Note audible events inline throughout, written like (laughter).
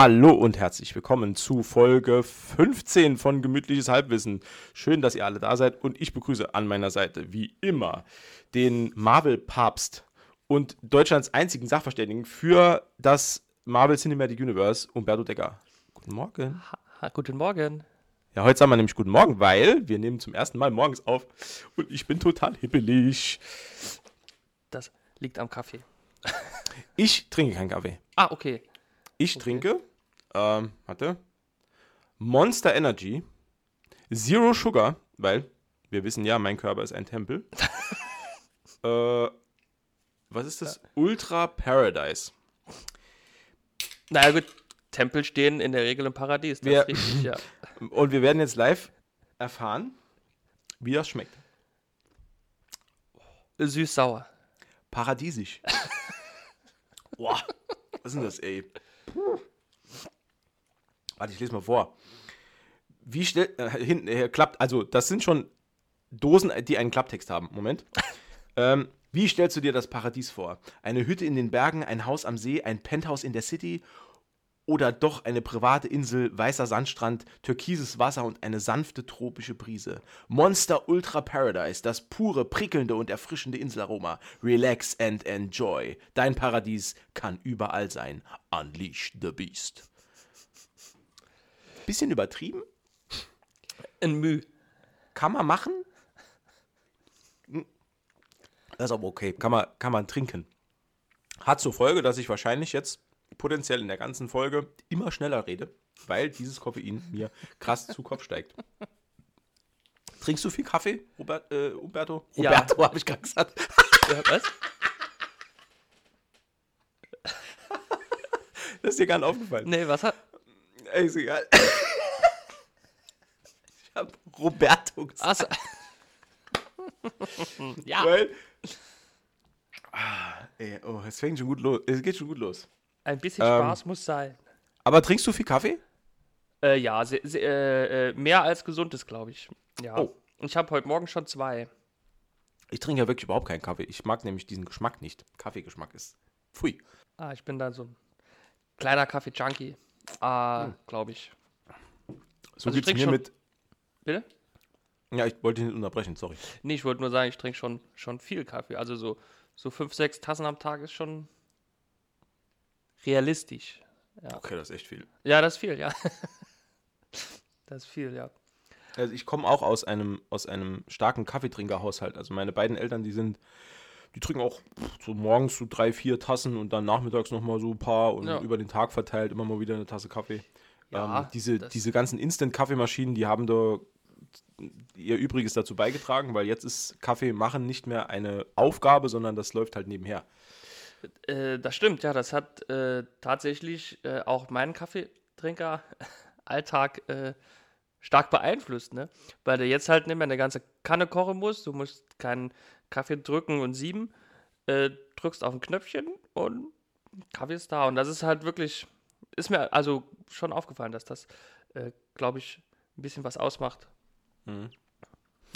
Hallo und herzlich willkommen zu Folge 15 von Gemütliches Halbwissen. Schön, dass ihr alle da seid und ich begrüße an meiner Seite wie immer den Marvel-Papst und Deutschlands einzigen Sachverständigen für das Marvel Cinematic Universe, Umberto Decker. Guten Morgen. Ha, guten Morgen. Ja, heute sagen wir nämlich guten Morgen, weil wir nehmen zum ersten Mal morgens auf und ich bin total hippelig. Das liegt am Kaffee. Ich trinke keinen Kaffee. Ah, okay. Ich trinke, ähm, warte, Monster Energy, Zero Sugar, weil wir wissen ja, mein Körper ist ein Tempel. (laughs) äh, was ist das? Ultra Paradise. Naja, gut. Tempel stehen in der Regel im Paradies. Das Wir- ist richtig, ja. (laughs) Und wir werden jetzt live erfahren, wie das schmeckt. Süß-sauer. Paradiesisch. (laughs) Boah, was ist denn das, ey? Warte, ich lese mal vor. Wie schnell, äh, hinten, äh, klappt, also das sind schon Dosen, die einen Klapptext haben. Moment. ähm, wie stellst du dir das Paradies vor? Eine Hütte in den Bergen, ein Haus am See, ein Penthouse in der City oder doch eine private Insel, weißer Sandstrand, türkises Wasser und eine sanfte tropische Brise. Monster Ultra Paradise, das pure, prickelnde und erfrischende Inselaroma. Relax and enjoy. Dein Paradies kann überall sein. Unleash the Beast. Bisschen übertrieben? Ein Müh. Kann man machen? Hm. Das ist aber okay. Kann man, kann man trinken. Hat zur Folge, dass ich wahrscheinlich jetzt potenziell in der ganzen Folge immer schneller rede, weil dieses Koffein mir krass zu Kopf steigt. Trinkst du viel Kaffee, Robert, äh, Umberto? Ja. Roberto, habe ich gerade gesagt. Ja, was? Das ist dir gar nicht aufgefallen. Nee, was hat. Ey, ist egal. Roberto gesagt. Achso. (laughs) ja. Weil. Ah, ey, oh, es fängt schon gut los. Es geht schon gut los. Ein bisschen Ähm. Spaß muss sein. Aber trinkst du viel Kaffee? Äh, ja, se, se, äh, äh, mehr als gesund ist, glaube ich. Ja. Oh. Ich habe heute Morgen schon zwei. Ich trinke ja wirklich überhaupt keinen Kaffee. Ich mag nämlich diesen Geschmack nicht. Kaffeegeschmack ist. Pfui. Ah, ich bin da so ein kleiner Kaffee-Junkie. Ah, Hm. glaube ich. So Also geht's mir mit. Bitte? Ja, ich wollte dich nicht unterbrechen, sorry. Nee, ich wollte nur sagen, ich trinke schon, schon viel Kaffee. Also so, so fünf, sechs Tassen am Tag ist schon realistisch. Okay, das ist echt viel. Ja, das ist viel, ja. (laughs) das ist viel, ja. Also ich komme auch aus einem, aus einem starken Kaffeetrinkerhaushalt. Also meine beiden Eltern, die sind, die trinken auch so morgens so drei, vier Tassen und dann nachmittags nochmal so ein paar und Ja. über den Tag verteilt immer mal wieder eine Tasse Kaffee. Ja, ähm, diese, diese ganzen Instant-Kaffeemaschinen, die haben da ihr Übriges dazu beigetragen, weil jetzt ist Kaffee machen nicht mehr eine Aufgabe, sondern das läuft halt nebenher. Äh, das stimmt, ja. Das hat äh, tatsächlich äh, auch meinen Kaffeetrinker-Alltag (laughs) äh, stark beeinflusst, ne? Weil du jetzt halt nicht mehr eine ganze Kanne kochen musst. Du musst keinen Kaffee drücken und sieben. Äh, drückst auf ein Knöpfchen und Kaffee ist da. Und das ist halt wirklich, ist mir also schon aufgefallen, dass das, äh, glaube ich, ein bisschen was ausmacht.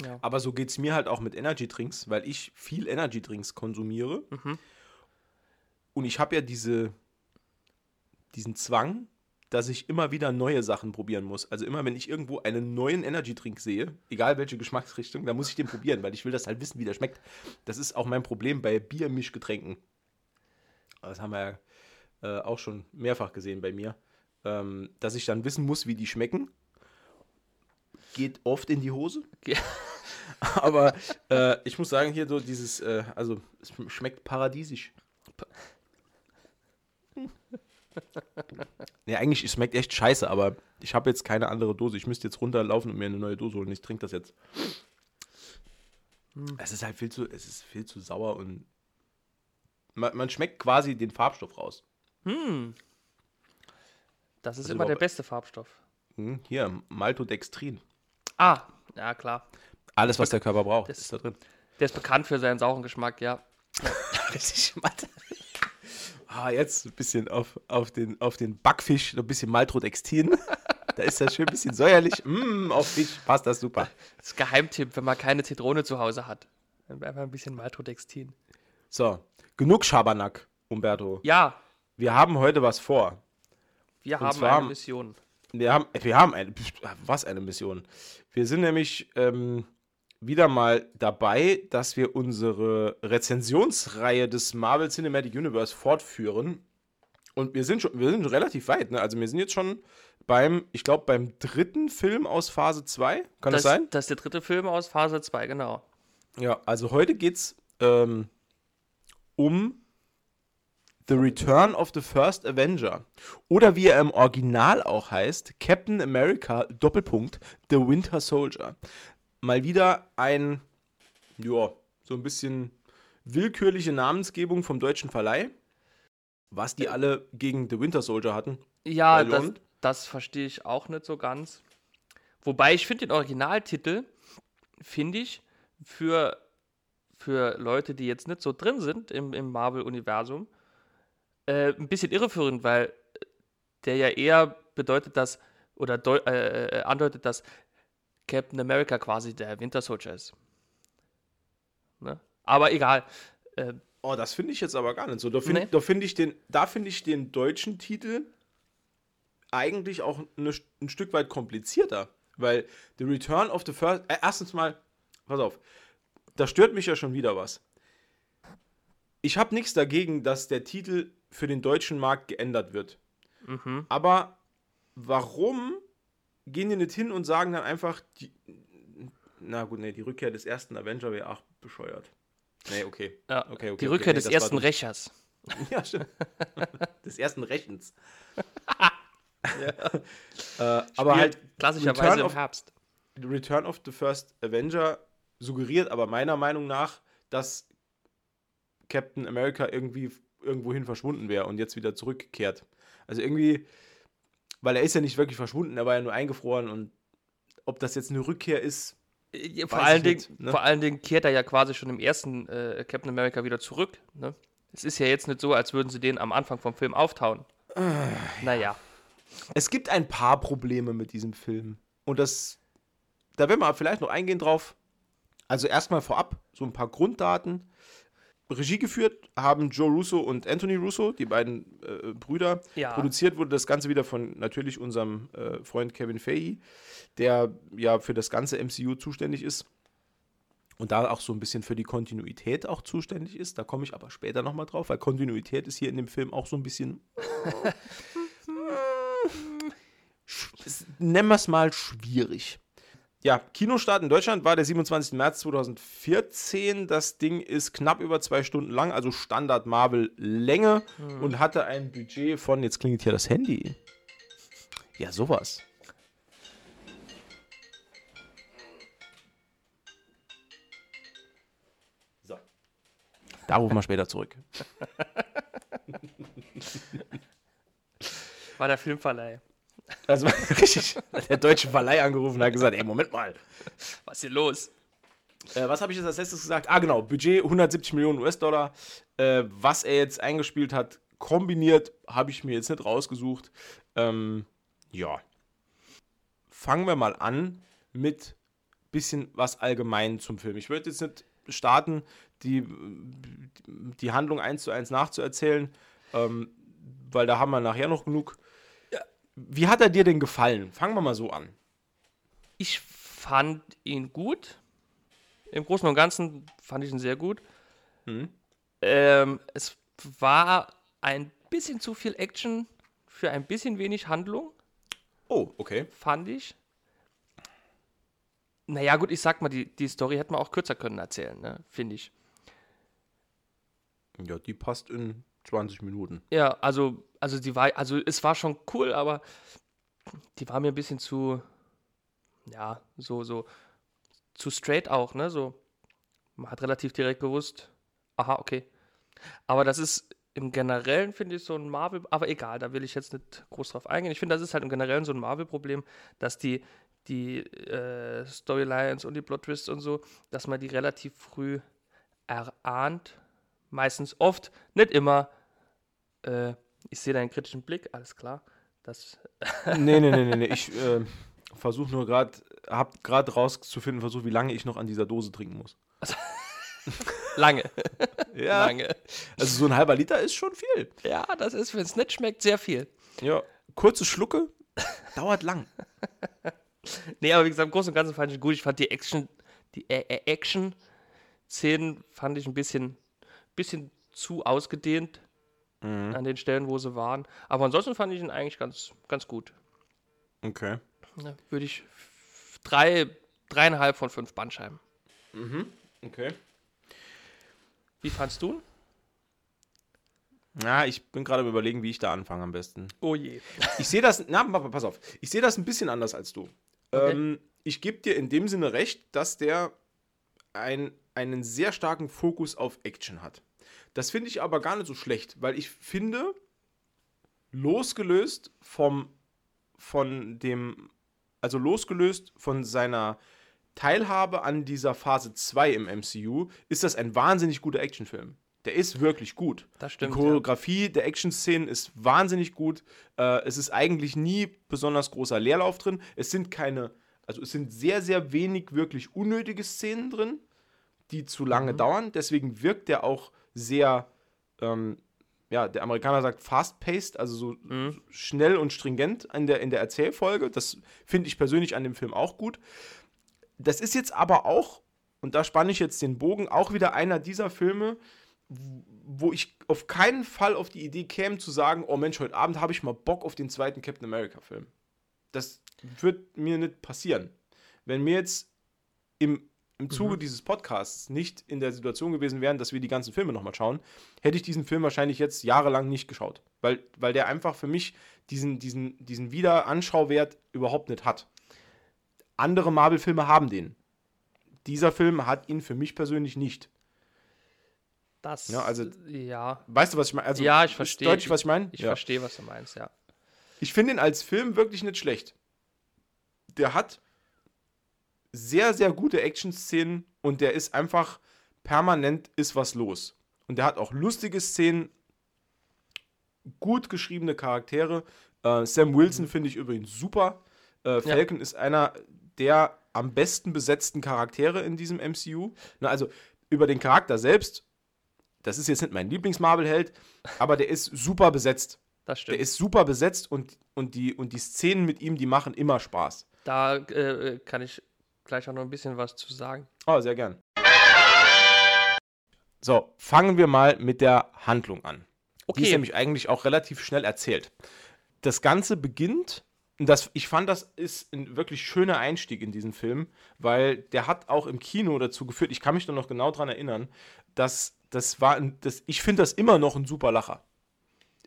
Ja. Aber so geht es mir halt auch mit Energy-Drinks, weil ich viel Energy-Drinks konsumiere. Mhm. Und ich habe ja diese, diesen Zwang, dass ich immer wieder neue Sachen probieren muss. Also immer, wenn ich irgendwo einen neuen Energy-Drink sehe, egal welche Geschmacksrichtung, dann muss ich den probieren, weil ich will das halt wissen, wie der schmeckt. Das ist auch mein Problem bei Biermischgetränken. Das haben wir ja äh, auch schon mehrfach gesehen bei mir. Ähm, dass ich dann wissen muss, wie die schmecken. Geht oft in die Hose. Ja. (laughs) Aber äh, ich muss sagen, hier so dieses, äh, also es schmeckt paradiesisch. (laughs) Nee, eigentlich es schmeckt echt scheiße, aber ich habe jetzt keine andere Dose. Ich müsste jetzt runterlaufen und mir eine neue Dose holen. Ich trinke das jetzt. Es ist halt viel zu, es ist viel zu sauer und man, man schmeckt quasi den Farbstoff raus. Hm. Das ist Also immer der beste Farbstoff. Hm, Hier, Maltodextrin. Ah, ja klar. Alles, was der Körper braucht, Das- ist da drin. Der ist bekannt für seinen sauren Geschmack, ja. (laughs) Richtig matt. Ah, jetzt ein bisschen auf, auf, den, auf den Backfisch, ein bisschen Maltodextin. Da ist das schön ein bisschen säuerlich. Mm, auf Fisch passt das super. Das ist Geheimtipp, wenn man keine Zitrone zu Hause hat. Dann einfach ein bisschen Maltodextin. So, genug Schabernack, Umberto. Ja, Wir haben heute was vor. Wir Und haben eine Mission. Wir haben, wir haben eine, was eine Mission. Wir sind nämlich ähm, wieder mal dabei, dass wir unsere Rezensionsreihe des Marvel Cinematic Universe fortführen. Und wir sind schon, wir sind relativ weit, ne? Also wir sind jetzt schon beim, ich glaube, beim dritten Film aus Phase 2. Kann das, sein? Das ist der dritte Film aus Phase 2, genau. Ja, also heute geht's ähm, um The Return of the First Avenger. Oder wie er im Original auch heißt, Captain America Doppelpunkt The Winter Soldier. Mal wieder ein, ja, so ein bisschen willkürliche Namensgebung vom deutschen Verleih. Was die alle gegen The Winter Soldier hatten. Ja, das, das verstehe ich auch nicht so ganz. Wobei ich finde den Originaltitel, finde ich, für, für Leute, die jetzt nicht so drin sind im, im Marvel-Universum, äh, ein bisschen irreführend, weil der ja eher bedeutet, dass, oder äh, äh, andeutet, dass Captain America quasi der Winter Soldier ist. Ne? Aber egal. Äh, Oh, das finde ich jetzt aber gar nicht so. Da finde Nee. da find ich, den- da find ich den deutschen Titel eigentlich auch eine, ein Stück weit komplizierter. Weil The Return of the First. Äh, erstens mal, pass auf, da stört mich ja schon wieder was. Ich habe nichts dagegen, dass der Titel für den deutschen Markt geändert wird. mhm. Aber warum gehen die nicht hin und sagen dann einfach, die, na gut, nee, die Rückkehr des ersten Avenger wäre auch bescheuert. Nee, okay. ja. Okay, okay, Die okay, Rückkehr nee, des ersten dumm. Rächers. (laughs) Ja, stimmt. (laughs) Des ersten Rechens. (laughs) äh, aber halt klassischerweise Return im of- Herbst. Return of the First Avenger suggeriert aber meiner Meinung nach, dass Captain America irgendwie irgendwohin verschwunden wäre und jetzt wieder zurückkehrt. Also irgendwie, weil er ist ja nicht wirklich verschwunden, er war ja nur eingefroren und ob das jetzt eine Rückkehr ist, Ja, Vor allen, Dingen, nicht, ne? vor allen Dingen kehrt er ja quasi schon im ersten äh, Captain America wieder zurück. Ne? Es ist ja jetzt nicht so, als würden sie den am Anfang vom Film auftauen. Ah, Naja. Es gibt ein paar Probleme mit diesem Film. Und das, da werden wir vielleicht noch eingehen drauf. Also erstmal vorab so ein paar Grunddaten. Regie geführt haben Joe Russo und Anthony Russo, die beiden äh, Brüder. Ja. Produziert wurde das Ganze wieder von natürlich unserem äh, Freund Kevin Feige, der ja für das ganze MCU zuständig ist. Und da auch so ein bisschen für die Kontinuität auch zuständig ist. Da komme ich aber später nochmal drauf, weil Kontinuität ist hier in dem Film auch so ein bisschen (laughs) sch- nennen wir es mal schwierig. Ja, Kinostart in Deutschland war der 27. März 2014. Das Ding ist knapp über zwei Stunden lang, also Standard Marvel Länge und hatte ein Budget von, jetzt klingelt hier das Handy. Ja, sowas. So. Da rufen wir später zurück. (laughs) War der Filmverleih. Also (laughs) richtig, der deutsche Verleih angerufen und hat gesagt, ey, Moment mal. Was ist hier los? Äh, was habe ich jetzt als letztes gesagt? Ah, genau, Budget 170 Millionen US-Dollar. Äh, was er jetzt eingespielt hat, kombiniert, habe ich mir jetzt nicht rausgesucht. Ähm, ja. Fangen wir mal an mit bisschen was allgemein zum Film. Ich würde jetzt nicht starten, die, die Handlung eins zu eins nachzuerzählen, ähm, weil da haben wir nachher noch genug. Wie hat er dir denn gefallen? Fangen wir mal so an. Ich fand ihn gut. Im Großen und Ganzen fand ich ihn sehr gut. Mhm. Ähm, es war ein bisschen zu viel Action für ein bisschen wenig Handlung, Oh, okay. fand ich. Naja, gut, ich sag mal, die, die Story hätte man auch kürzer können erzählen, ne? finde ich. Ja, die passt in 20 Minuten. Ja, also, also die war, also es war schon cool, aber die war mir ein bisschen zu, ja, so, so, zu straight auch, ne? So, man hat relativ direkt gewusst, aha, okay. Aber das ist im Generellen, finde ich, so ein Marvel, aber egal, da will ich jetzt nicht groß drauf eingehen. Ich finde, das ist halt im Generellen so ein Marvel-Problem, dass die, die äh, Storylines und die Plot-Twists und so, dass man die relativ früh erahnt. Meistens oft, nicht immer. Äh, ich sehe deinen kritischen Blick, alles klar. Das, (laughs) nee, nee, nee, nee, nee. Ich äh, versuche nur gerade, hab gerade rauszufinden, versuche, wie lange ich noch an dieser Dose trinken muss. lange, (laughs) Ja. lange. Also so ein halber Liter ist schon viel. Ja, das ist, wenn es nicht schmeckt, sehr viel. Ja. kurze Schlucke (laughs) dauert lang. Nee, aber wie gesagt, im Großen und Ganzen fand ich gut. Ich fand die Action, die äh, äh, Action-Szenen fand ich ein bisschen, bisschen zu ausgedehnt an den Stellen, wo sie waren. Aber ansonsten fand ich ihn eigentlich ganz, ganz gut. Okay. Ja, Würde ich drei, dreieinhalb von fünf Bandscheiben. Okay. Wie fandst du ihn? Ja, ich bin gerade überlegen, wie ich da anfange am besten. Oh je. Ich sehe das, na, pa- pass auf, ich sehe das ein bisschen anders als du. Okay. Ähm, ich gebe dir in dem Sinne recht, dass der ein, einen sehr starken Fokus auf Action hat. Das finde ich aber gar nicht so schlecht, weil ich finde, losgelöst vom, von dem, also losgelöst von seiner Teilhabe an dieser Phase 2 im MCU, ist das ein wahnsinnig guter Actionfilm. Der ist wirklich gut. Das stimmt, Die Choreografie der Action-Szenen ist wahnsinnig gut. Äh, es ist eigentlich nie besonders großer Leerlauf drin. Es sind keine, also es sind sehr, sehr wenig wirklich unnötige Szenen drin, die zu lange dauern. Deswegen wirkt der auch sehr, ähm, ja, der Amerikaner sagt fast-paced, also so Mhm. schnell und stringent in der, in der Erzählfolge. Das finde ich persönlich an dem Film auch gut. Das ist jetzt aber auch, und da spanne ich jetzt den Bogen, auch wieder einer dieser Filme, wo ich auf keinen Fall auf die Idee käme zu sagen, oh Mensch, heute Abend habe ich mal Bock auf den zweiten Captain America Film. Das wird mir nicht passieren. Wenn mir jetzt im, im Zuge dieses Podcasts nicht in der Situation gewesen wären, dass wir die ganzen Filme nochmal schauen, hätte ich diesen Film wahrscheinlich jetzt jahrelang nicht geschaut. Weil, weil der einfach für mich diesen, diesen, diesen Wiederanschauwert überhaupt nicht hat. Andere Marvel-Filme haben den. Dieser Film hat ihn für mich persönlich nicht. Das, Ja, also- ja, Weißt du, was ich meine? Also, Ja, ich verstehe. Deutlich, was ich meine? ich ja. verstehe, was du meinst, ja. Ich finde ihn als Film wirklich nicht schlecht. Der hat sehr, sehr gute Action-Szenen und der ist einfach permanent ist was los. Und der hat auch lustige Szenen, gut geschriebene Charaktere. Äh, Sam Wilson finde ich übrigens super. Äh, Falcon ist einer der am besten besetzten Charaktere in diesem MCU. Na, also über den Charakter selbst, das ist jetzt nicht mein Lieblings-Marvel-Held, aber der ist super besetzt. Das Der stimmt. ist super besetzt und, und, die, und die Szenen mit ihm, die machen immer Spaß. da äh, kann ich gleich auch noch ein bisschen was zu sagen. Oh, sehr gern. So, fangen wir mal mit der Handlung an. Die ist Okay, nämlich eigentlich auch relativ schnell erzählt. Das Ganze beginnt, das, ich fand, das ist ein wirklich schöner Einstieg in diesen Film, weil der hat auch im Kino dazu geführt, ich kann mich da noch genau dran erinnern, dass das war, ein, das, ich finde das immer noch ein super Lacher.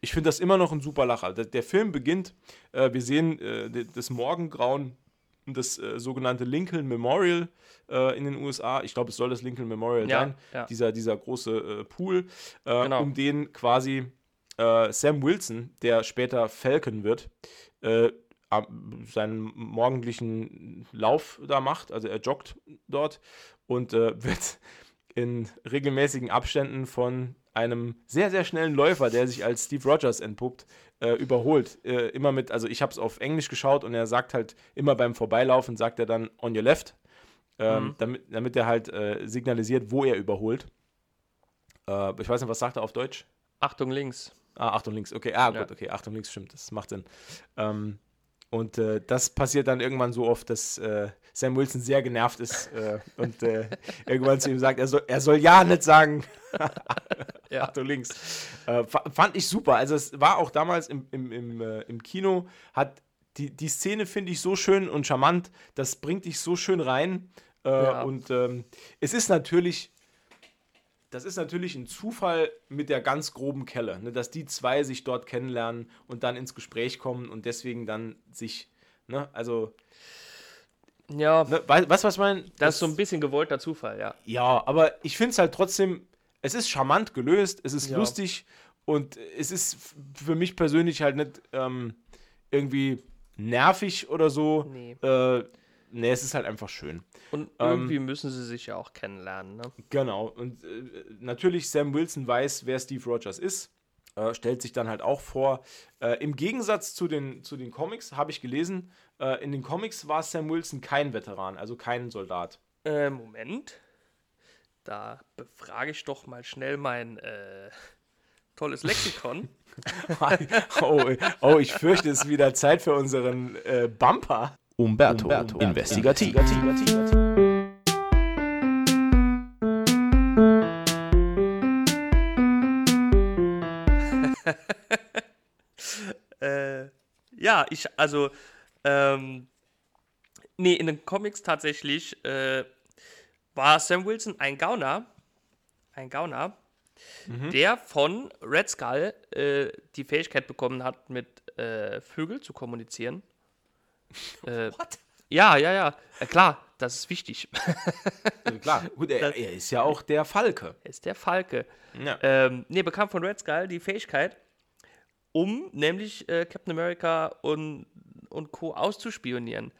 Ich finde das immer noch ein super Lacher. Der, der Film beginnt, äh, wir sehen äh, das Morgengrauen, das äh, sogenannte Lincoln Memorial äh, in den USA. Ich glaube, es soll das Lincoln Memorial Ja, sein. ja. Dieser, dieser große äh, Pool, äh, Genau. um den quasi äh, Sam Wilson, der später Falcon wird, äh, seinen morgendlichen Lauf da macht. Also er joggt dort und (laughs) wird in regelmäßigen Abständen von einem sehr, sehr schnellen Läufer, der sich als Steve Rogers entpuppt, äh, überholt. Äh, immer mit, also ich habe es auf Englisch geschaut und er sagt halt immer beim Vorbeilaufen, sagt er dann on your left, ähm, Mhm. damit, damit er halt äh, signalisiert, wo er überholt. Äh, ich weiß nicht, was sagt er auf Deutsch? Achtung links. Ah, Achtung links. Okay, ah, Ja. gut, okay, Achtung links, stimmt, das macht Sinn. Ähm, und äh, das passiert dann irgendwann so oft, dass äh, Sam Wilson sehr genervt ist äh, und äh, (laughs) irgendwann zu ihm sagt, er soll, er soll ja nicht sagen, (laughs) Ja. Achtung links. Äh, fa- fand ich super. Also es war auch damals im, im, im, äh, im Kino, hat die, die Szene finde ich so schön und charmant, das bringt dich so schön rein. Ja. Und ähm, es ist natürlich, das ist natürlich ein Zufall mit der ganz groben Kelle, ne, dass die zwei sich dort kennenlernen und dann ins Gespräch kommen und deswegen dann sich, ne, also, Ja, ne, du, was ich meine? das ist so ein bisschen gewollter Zufall, ja. Ja, aber ich finde es halt trotzdem, es ist charmant gelöst, es ist Ja. lustig und es ist für mich persönlich halt nicht ähm, irgendwie nervig oder so. Nee. Äh, nee, es ist halt einfach schön. Und Ähm, irgendwie müssen sie sich ja auch kennenlernen, ne? Genau. Und äh, natürlich, Sam Wilson weiß, wer Steve Rogers ist. Äh, stellt sich dann halt auch vor. Äh, Im Gegensatz zu den, zu den Comics habe ich gelesen, äh, in den Comics war Sam Wilson kein Veteran, also kein Soldat. Äh, Moment. Da befrage ich doch mal schnell meinen äh, tolles Lexikon. (laughs) oh, oh, ich fürchte, es ist wieder Zeit für unseren äh, Bumper. Umberto, Umberto investigativ. (laughs) äh, ja, ich, also, ähm, nee, in den Comics tatsächlich äh, war Sam Wilson ein Gauner, ein Gauner, mhm. der von Red Skull äh, die Fähigkeit bekommen hat, mit äh, Vögeln zu kommunizieren. (laughs) Äh, What? Ja, ja, ja. Äh, klar, das ist wichtig. klar, gut, er, (laughs) er, ist ja auch der Falke. Er ist der Falke. Ja. Ähm, nee, bekam von Red Skull die Fähigkeit, um nämlich äh, Captain America und, und Co. auszuspionieren.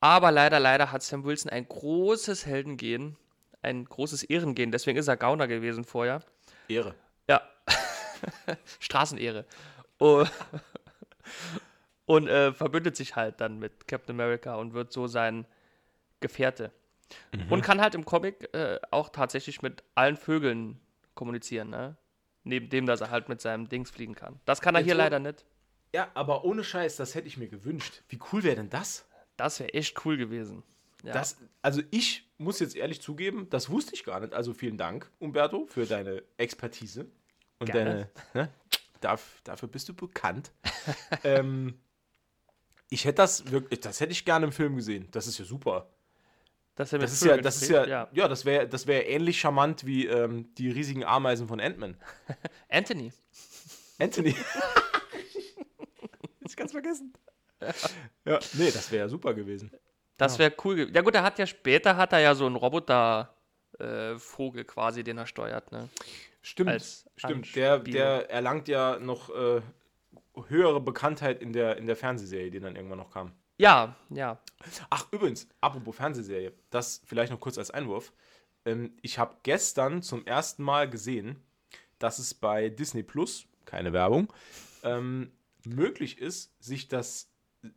Aber leider, leider hat Sam Wilson ein großes Heldengehen, ein großes Ehrengehen. Deswegen ist er Gauner gewesen vorher. Ehre. Ja. (laughs) Straßenehre. Oh. Und äh, verbündet sich halt dann mit Captain America und wird so sein Gefährte. Mhm. Und kann halt im Comic äh, auch tatsächlich mit allen Vögeln kommunizieren, ne? Neben dem, dass er halt mit seinem Dings fliegen kann. Das kann er Jetzt hier leider nicht. Ja, aber ohne Scheiß, das hätte ich mir gewünscht. Wie cool wäre denn das? Das wäre echt cool gewesen. Ja. Das, also ich muss jetzt ehrlich zugeben, das wusste ich gar nicht. Also vielen Dank, Umberto, für deine Expertise. Und Gerne. deine, ne, darf, dafür bist du bekannt. (laughs) ähm, ich hätte das wirklich, das hätte ich gerne im Film gesehen. Das ist ja super. Das, das ist ja, das ist ja, ja, ja, das wäre, das wäre ähnlich charmant wie ähm, die riesigen Ameisen von Ant-Man. (laughs) Anthony. Anthony. (laughs) ich ganz vergessen. Ja, nee, das wäre ja super gewesen. Das wäre cool. Ja gut, er hat ja später hat er ja so einen Roboter-Vogel äh, quasi, den er steuert, ne? Stimmt, Als stimmt. Der, der erlangt ja noch äh, höhere Bekanntheit in der, in der Fernsehserie, die dann irgendwann noch kam. Ja, ja. Ach, übrigens, apropos Fernsehserie, das vielleicht noch kurz als Einwurf. Ähm, ich habe gestern zum ersten Mal gesehen, dass es bei Disney Plus, keine Werbung, ähm, möglich ist, sich das,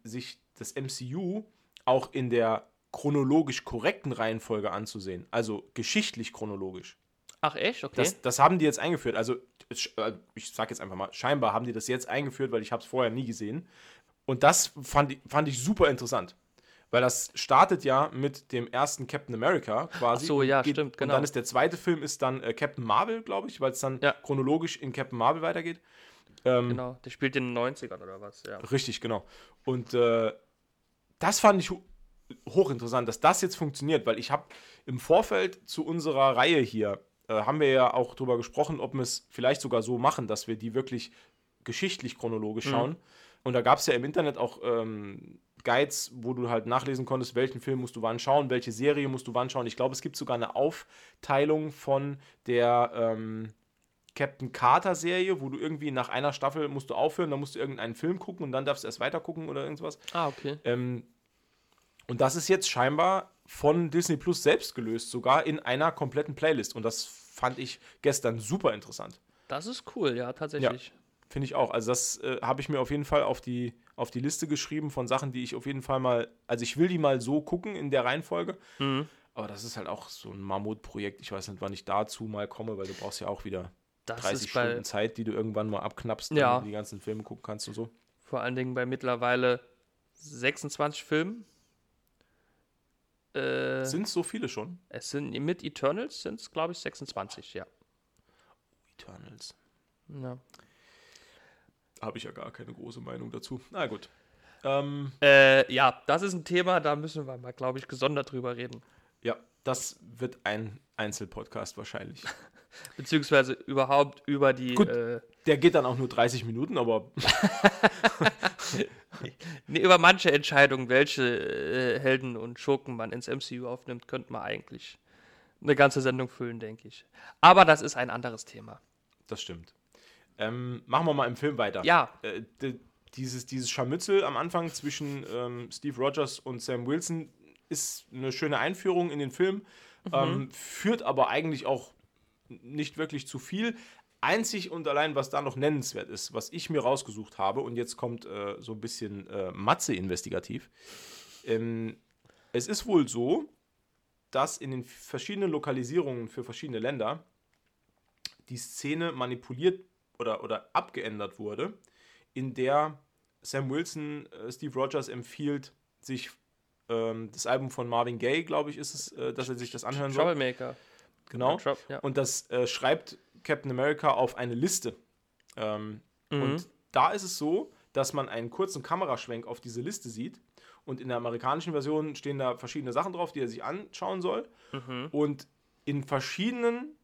sich das MCU auch in der chronologisch korrekten Reihenfolge anzusehen. Also geschichtlich chronologisch. Ach echt? Okay. Das, das haben die jetzt eingeführt. Also äh, ich sage jetzt einfach mal, scheinbar haben die das jetzt eingeführt, weil ich habe es vorher nie gesehen. Und das fand ich, fand ich super interessant. Weil das startet ja mit dem ersten Captain America quasi. Ach so, ja, geht, stimmt, genau. Und dann ist der zweite Film ist dann äh, Captain Marvel, glaube ich, weil es dann ja. chronologisch in Captain Marvel weitergeht. Ähm, genau, der spielt in den 90ern oder was, ja. Richtig, genau. Und äh, das fand ich hochinteressant, dass das jetzt funktioniert, weil ich habe im Vorfeld zu unserer Reihe hier, äh, haben wir ja auch darüber gesprochen, ob wir es vielleicht sogar so machen, dass wir die wirklich geschichtlich chronologisch mhm. schauen. Und da gab es ja im Internet auch ähm, Guides, wo du halt nachlesen konntest, welchen Film musst du wann schauen, welche Serie musst du wann schauen. Ich glaube, es gibt sogar eine Aufteilung von der ähm, Captain Carter Serie, wo du irgendwie nach einer Staffel musst du aufhören, dann musst du irgendeinen Film gucken und dann darfst du erst weiter gucken oder irgendwas. Ah, okay. Ähm, und das ist jetzt scheinbar von Disney Plus selbst gelöst, sogar in einer kompletten Playlist. Und das fand ich gestern super interessant. Das ist cool, ja, tatsächlich. Ja, Finde ich auch. Also, das äh, habe ich mir auf jeden Fall auf die, auf die Liste geschrieben von Sachen, die ich auf jeden Fall mal. Also, ich will die mal so gucken in der Reihenfolge. Mhm. Aber das ist halt auch so ein Mammutprojekt. Ich weiß nicht, wann ich dazu mal komme, weil du brauchst ja auch wieder das 30 Stunden Zeit, die du irgendwann mal abknappst, ja. damit du die ganzen Filme gucken kannst und so. Vor allen Dingen bei mittlerweile 26 Filmen. Äh, sind es so viele schon? Es sind mit Eternals sind es, glaube ich, 26, ja. Eternals. Ja. Habe ich ja gar keine große Meinung dazu. Na gut. Ähm, äh, ja, das ist ein Thema, da müssen wir mal, glaube ich, gesondert drüber reden. Ja, das wird ein Einzelpodcast wahrscheinlich. (laughs) Beziehungsweise überhaupt über die. Gut, äh, der geht dann auch nur 30 Minuten, aber. (laughs) nee, über manche Entscheidungen, welche äh, Helden und Schurken man ins MCU aufnimmt, könnte man eigentlich eine ganze Sendung füllen, denke ich. Aber das ist ein anderes Thema. Das stimmt. Ähm, machen wir mal im Film weiter. Ja. Äh, dieses, dieses Scharmützel am Anfang zwischen ähm, Steve Rogers und Sam Wilson ist eine schöne Einführung in den Film, mhm. ähm, führt aber eigentlich auch nicht wirklich zu viel. Einzig und allein, was da noch nennenswert ist, was ich mir rausgesucht habe, und jetzt kommt äh, so ein bisschen äh, Matze-investigativ. Ähm, es ist wohl so, dass in den verschiedenen Lokalisierungen für verschiedene Länder die Szene manipuliert oder, oder abgeändert wurde, in der Sam Wilson äh, Steve Rogers empfiehlt, sich ähm, das Album von Marvin Gaye, glaube ich, ist es, äh, dass er sich das anhören soll. Troublemaker. Genau. Ja. Und das äh, schreibt Captain America auf eine Liste. Ähm, Mhm. Und da ist es so, dass man einen kurzen Kameraschwenk auf diese Liste sieht. Und in der amerikanischen Version stehen da verschiedene Sachen drauf, die er sich anschauen soll. Mhm. Und in verschiedenen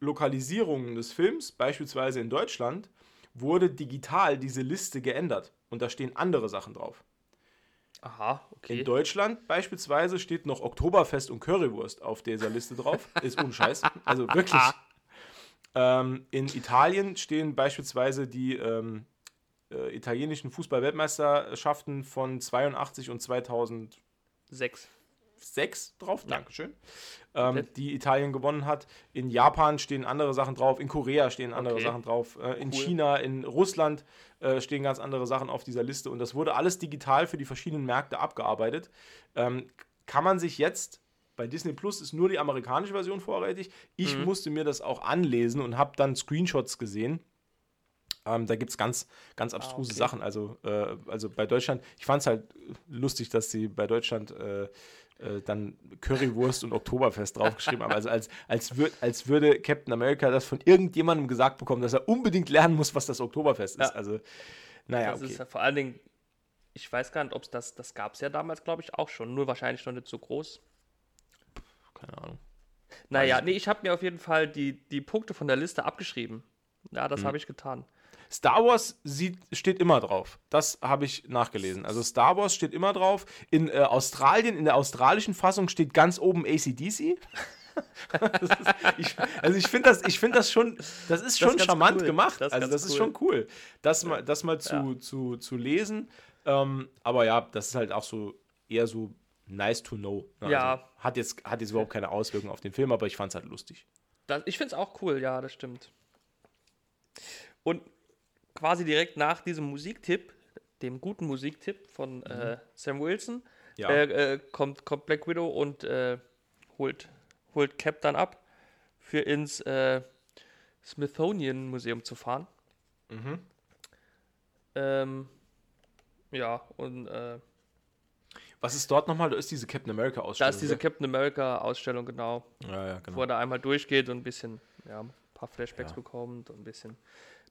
Lokalisierungen des Films, beispielsweise in Deutschland, wurde digital diese Liste geändert. Und da stehen andere Sachen drauf. Aha, okay. In Deutschland beispielsweise steht noch Oktoberfest und Currywurst auf dieser Liste drauf. Ist unscheiß. Also wirklich. Ähm, in Italien stehen beispielsweise die ähm, äh, italienischen Fußball-Weltmeisterschaften von 82 und 2006 Sechs. drauf. Ja. Dankeschön. Ähm, die Italien gewonnen hat. In Japan stehen andere Sachen drauf. In Korea stehen andere Okay. Sachen drauf. Äh, in Cool. China, in Russland äh, stehen ganz andere Sachen auf dieser Liste. Und das wurde alles digital für die verschiedenen Märkte abgearbeitet. Ähm, kann man sich jetzt. Bei Disney Plus ist nur die amerikanische Version vorrätig. Ich Mhm. musste mir das auch anlesen und habe dann Screenshots gesehen. Ähm, da gibt es ganz, ganz abstruse okay. Sachen. Also, äh, also bei Deutschland, ich fand es halt lustig, dass sie bei Deutschland äh, äh, dann Currywurst und Oktoberfest draufgeschrieben haben. Also als, als, würd, als würde Captain America das von irgendjemandem gesagt bekommen, dass er unbedingt lernen muss, was das Oktoberfest ist. Ja. Also, naja, das okay. ist ja vor allen Dingen, ich weiß gar nicht, ob es das, das gab es ja damals, glaube ich, auch schon. Nur wahrscheinlich noch nicht so groß. Keine Ahnung. Naja, ich nee, ich habe mir auf jeden Fall die, die Punkte von der Liste abgeschrieben. Ja, Mhm. das habe ich getan. Star Wars sieht, steht immer drauf. Das habe ich nachgelesen. Also Star Wars steht immer drauf. In äh, Australien, in der australischen Fassung steht ganz oben ACDC. (laughs) das ist, ich, also ich finde das, ich find das schon, das ist schon ganz charmant cool. gemacht. Das ist also das ist cool. schon cool, das mal, das mal zu, Ja. zu, zu lesen. Ähm, aber ja, das ist halt auch so eher so nice to know. ne? Ja. Also hat, jetzt, hat jetzt überhaupt keine Auswirkungen auf den Film, aber ich fand es halt lustig. Das, ich finde es auch cool, ja, das stimmt. Und quasi direkt nach diesem Musiktipp, dem guten Musiktipp von äh, Sam Wilson, Mhm. Ja. äh, äh, kommt, kommt Black Widow und äh, holt, holt Cap dann ab, für ins äh, Smithsonian Museum zu fahren. Mhm. Ähm, ja, und äh, Was ist dort nochmal? Da ist diese Captain America da ist diese Captain America Ausstellung, genau, ja, ja, genau. wo er da einmal durchgeht und ein bisschen, ja, ein paar Flashbacks Ja. bekommt und ein bisschen,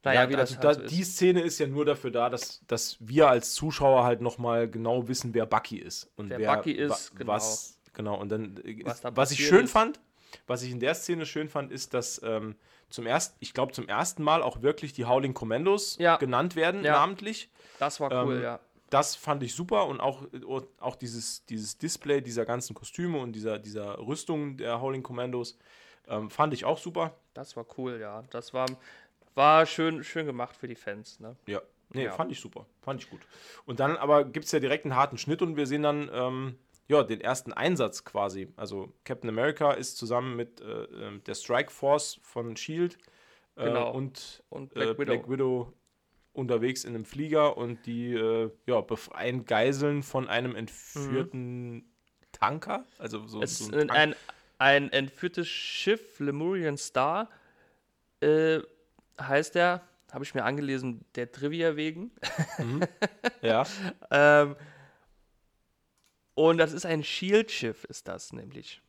Ja, naja, wie also das da, halt so ist. die Szene ist ja nur dafür da, dass, dass wir als Zuschauer halt nochmal genau wissen, wer Bucky ist. Und Wer Bucky ist, wa- genau. Was, genau. Und dann, äh, Was ist, da was ich schön ist. fand, was ich in der Szene schön fand, ist, dass ähm, zum ersten, ich glaube zum ersten Mal auch wirklich die Howling Commandos Ja. genannt werden, Ja. namentlich. Das war cool, Ähm, ja. Das fand ich super und auch, auch dieses, dieses Display dieser ganzen Kostüme und dieser, dieser Rüstung der Howling Commandos ähm, fand ich auch super. Das war cool, ja. Das war, war schön, schön gemacht für die Fans. Ne? Ja, nee, Ja. fand ich super. Fand ich gut. Und dann aber gibt es ja direkt einen harten Schnitt und wir sehen dann ähm, ja, den ersten Einsatz quasi. Also Captain America ist zusammen mit äh, ähm, der Strike Force von Shield äh, Genau. und Und Black, Black äh, Widow. Black Widow unterwegs in einem Flieger und die äh, ja, befreien Geiseln von einem entführten Tanker. Also so, Es so ein Tank- ein, ein entführtes Schiff, Lemurian Star, äh, heißt der, habe ich mir angelesen, der Trivia wegen. (laughs) ja. Ähm, und das ist ein Shield-Schiff, ist das nämlich.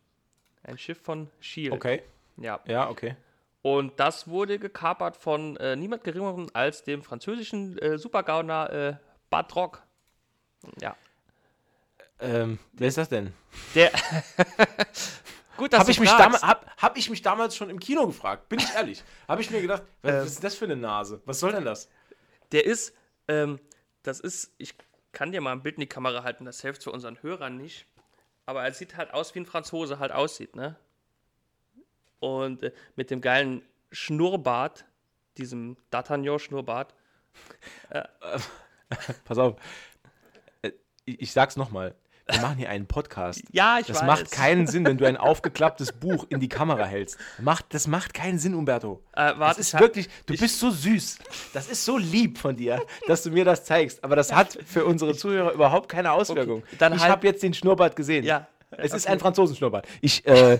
Ein Schiff von Shield. Okay. Ja. Ja, okay. Und das wurde gekapert von äh, niemand Geringerem als dem französischen äh, Supergauner äh, Batrock. Ja. Ähm, wer ist das denn? Der. (laughs) Gut, dass Habe du ich, mich damals- hab, hab ich mich damals schon im Kino gefragt, bin ich ehrlich. Habe ich mir gedacht, was, was ist das für eine Nase? Was soll denn das? Der ist, ähm, das ist, ich kann dir mal ein Bild in die Kamera halten, das hilft für unseren Hörern nicht. Aber er sieht halt aus, wie ein Franzose halt aussieht, ne? Und äh, mit dem geilen Schnurrbart, diesem D'Artagnan-Schnurrbart. (laughs) Pass auf. Äh, Ich, ich sag's nochmal. Wir machen hier einen Podcast. Ja, ich Das weiß. macht keinen Sinn, wenn du ein (laughs) aufgeklapptes Buch in die Kamera hältst. Macht, das macht keinen Sinn, Umberto. Äh, Das warte, ist ich hab- wirklich, du bist so süß. Das ist so lieb von dir, (laughs) dass du mir das zeigst. Aber das hat für unsere Zuhörer überhaupt keine Auswirkung. dann ich halt- habe jetzt den Schnurrbart gesehen. Ja, Es ist ein Franzosenschnurrbart. Ich äh,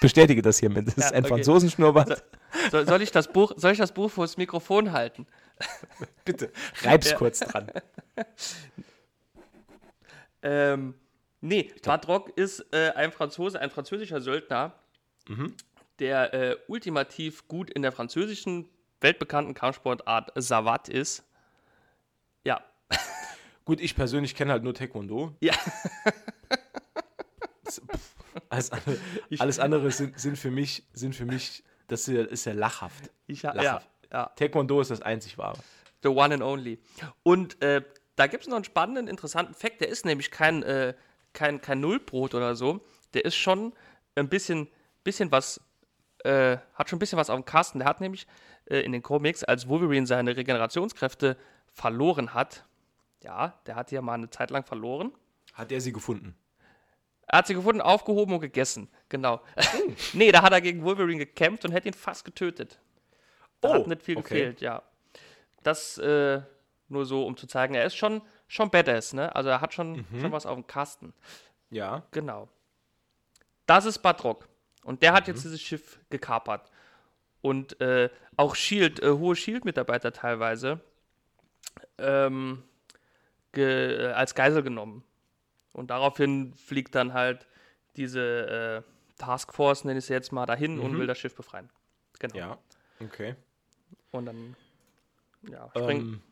bestätige das hiermit. Es ist Ja, ein okay. Franzosenschnurrbart. Soll, soll, ich das Buch, soll ich das Buch vors Mikrofon halten? (laughs) Bitte, reib's Ja. kurz dran. (laughs) Ähm, nee, Badrock ist äh, ein Franzose, ein französischer Söldner, Mhm. der äh, ultimativ gut in der französischen weltbekannten Kampfsportart Savat ist. Ja, Gut, ich persönlich kenne halt nur Taekwondo. ja, Das- (laughs) pff, Alles andere, alles andere sind, sind für mich, sind für mich, das ist ja, ja lachhaft. ich, ja, Lachhaft. ja, Taekwondo ist das einzig wahre. the one and only. Und äh, da gibt es noch einen spannenden, interessanten Fakt. Der ist nämlich kein, äh, kein, kein Nullbrot oder so. Der ist schon ein bisschen, bisschen was, äh, hat schon ein bisschen was auf dem Kasten. Der hat nämlich äh, in den Comics, als Wolverine seine Regenerationskräfte verloren hat, ja, der hat die ja mal eine Zeit lang verloren. Hat er sie gefunden? Er hat sie gefunden, aufgehoben und gegessen. Genau. (laughs) nee, da hat er gegen Wolverine gekämpft und hätte ihn fast getötet. Da Oh, hat nicht viel okay. gefehlt, ja. Das äh, nur so, um zu zeigen, er ist schon, schon badass, ne? Also er hat schon, Mhm. schon was auf dem Kasten. Ja. Genau. Das ist Batrock. Und der hat Mhm. jetzt dieses Schiff gekapert. Und äh, auch Shield, äh, hohe Shield-Mitarbeiter teilweise, ähm, ge, äh, als Geisel genommen. Und daraufhin fliegt dann halt diese äh, Taskforce, nenne ich sie jetzt mal, dahin und will das Schiff befreien. Genau. Mhm. Ja. Okay. Und dann, ja, springt. Ähm,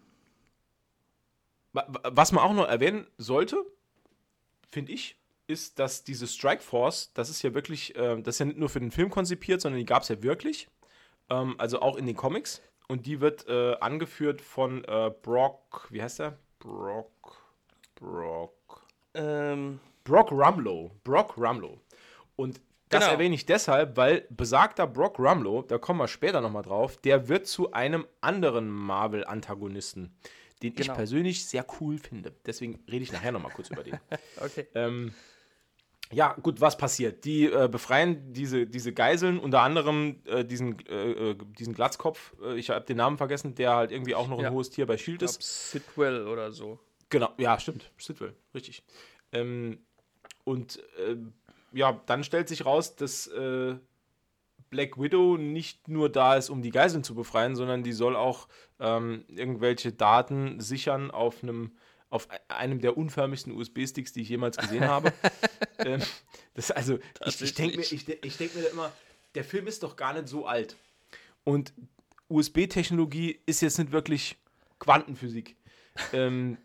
wa- wa- was man auch noch erwähnen sollte, finde ich, ist, dass diese Strike Force, das ist ja wirklich, äh, das ist ja nicht nur für den Film konzipiert, sondern die gab es ja wirklich. Ähm, also auch in den Comics. Und die wird äh, angeführt von äh, Brock, wie heißt er? Brock. Brock. Ähm, Brock Rumlow. Brock Rumlow. Und das Genau. erwähne ich deshalb, weil besagter Brock Rumlow, da kommen wir später nochmal drauf, der wird zu einem anderen Marvel-Antagonisten, den ich Genau. persönlich sehr cool finde. Deswegen rede ich nachher nochmal kurz über den. (laughs) okay. Ähm, ja, gut, was passiert? Die äh, befreien diese, diese Geiseln, unter anderem äh, diesen, äh, äh, diesen Glatzkopf, äh, ich habe den Namen vergessen, der halt irgendwie auch noch ein Ja. hohes Tier bei Shield Ich ist. glaub, Sidwell oder so. Genau, ja, stimmt. Sidwell, richtig. Ähm, und äh, ja, dann stellt sich raus, dass äh, Black Widow nicht nur da ist, um die Geiseln zu befreien, sondern die soll auch ähm, irgendwelche Daten sichern auf einem auf e- einem der unförmigsten USB-Sticks, die ich jemals gesehen (laughs) habe. ähm, das also, ich, ich denke mir, ich, ich denk mir da immer, der Film ist doch gar nicht so alt. Und USB-Technologie ist jetzt nicht wirklich Quantenphysik. Ähm,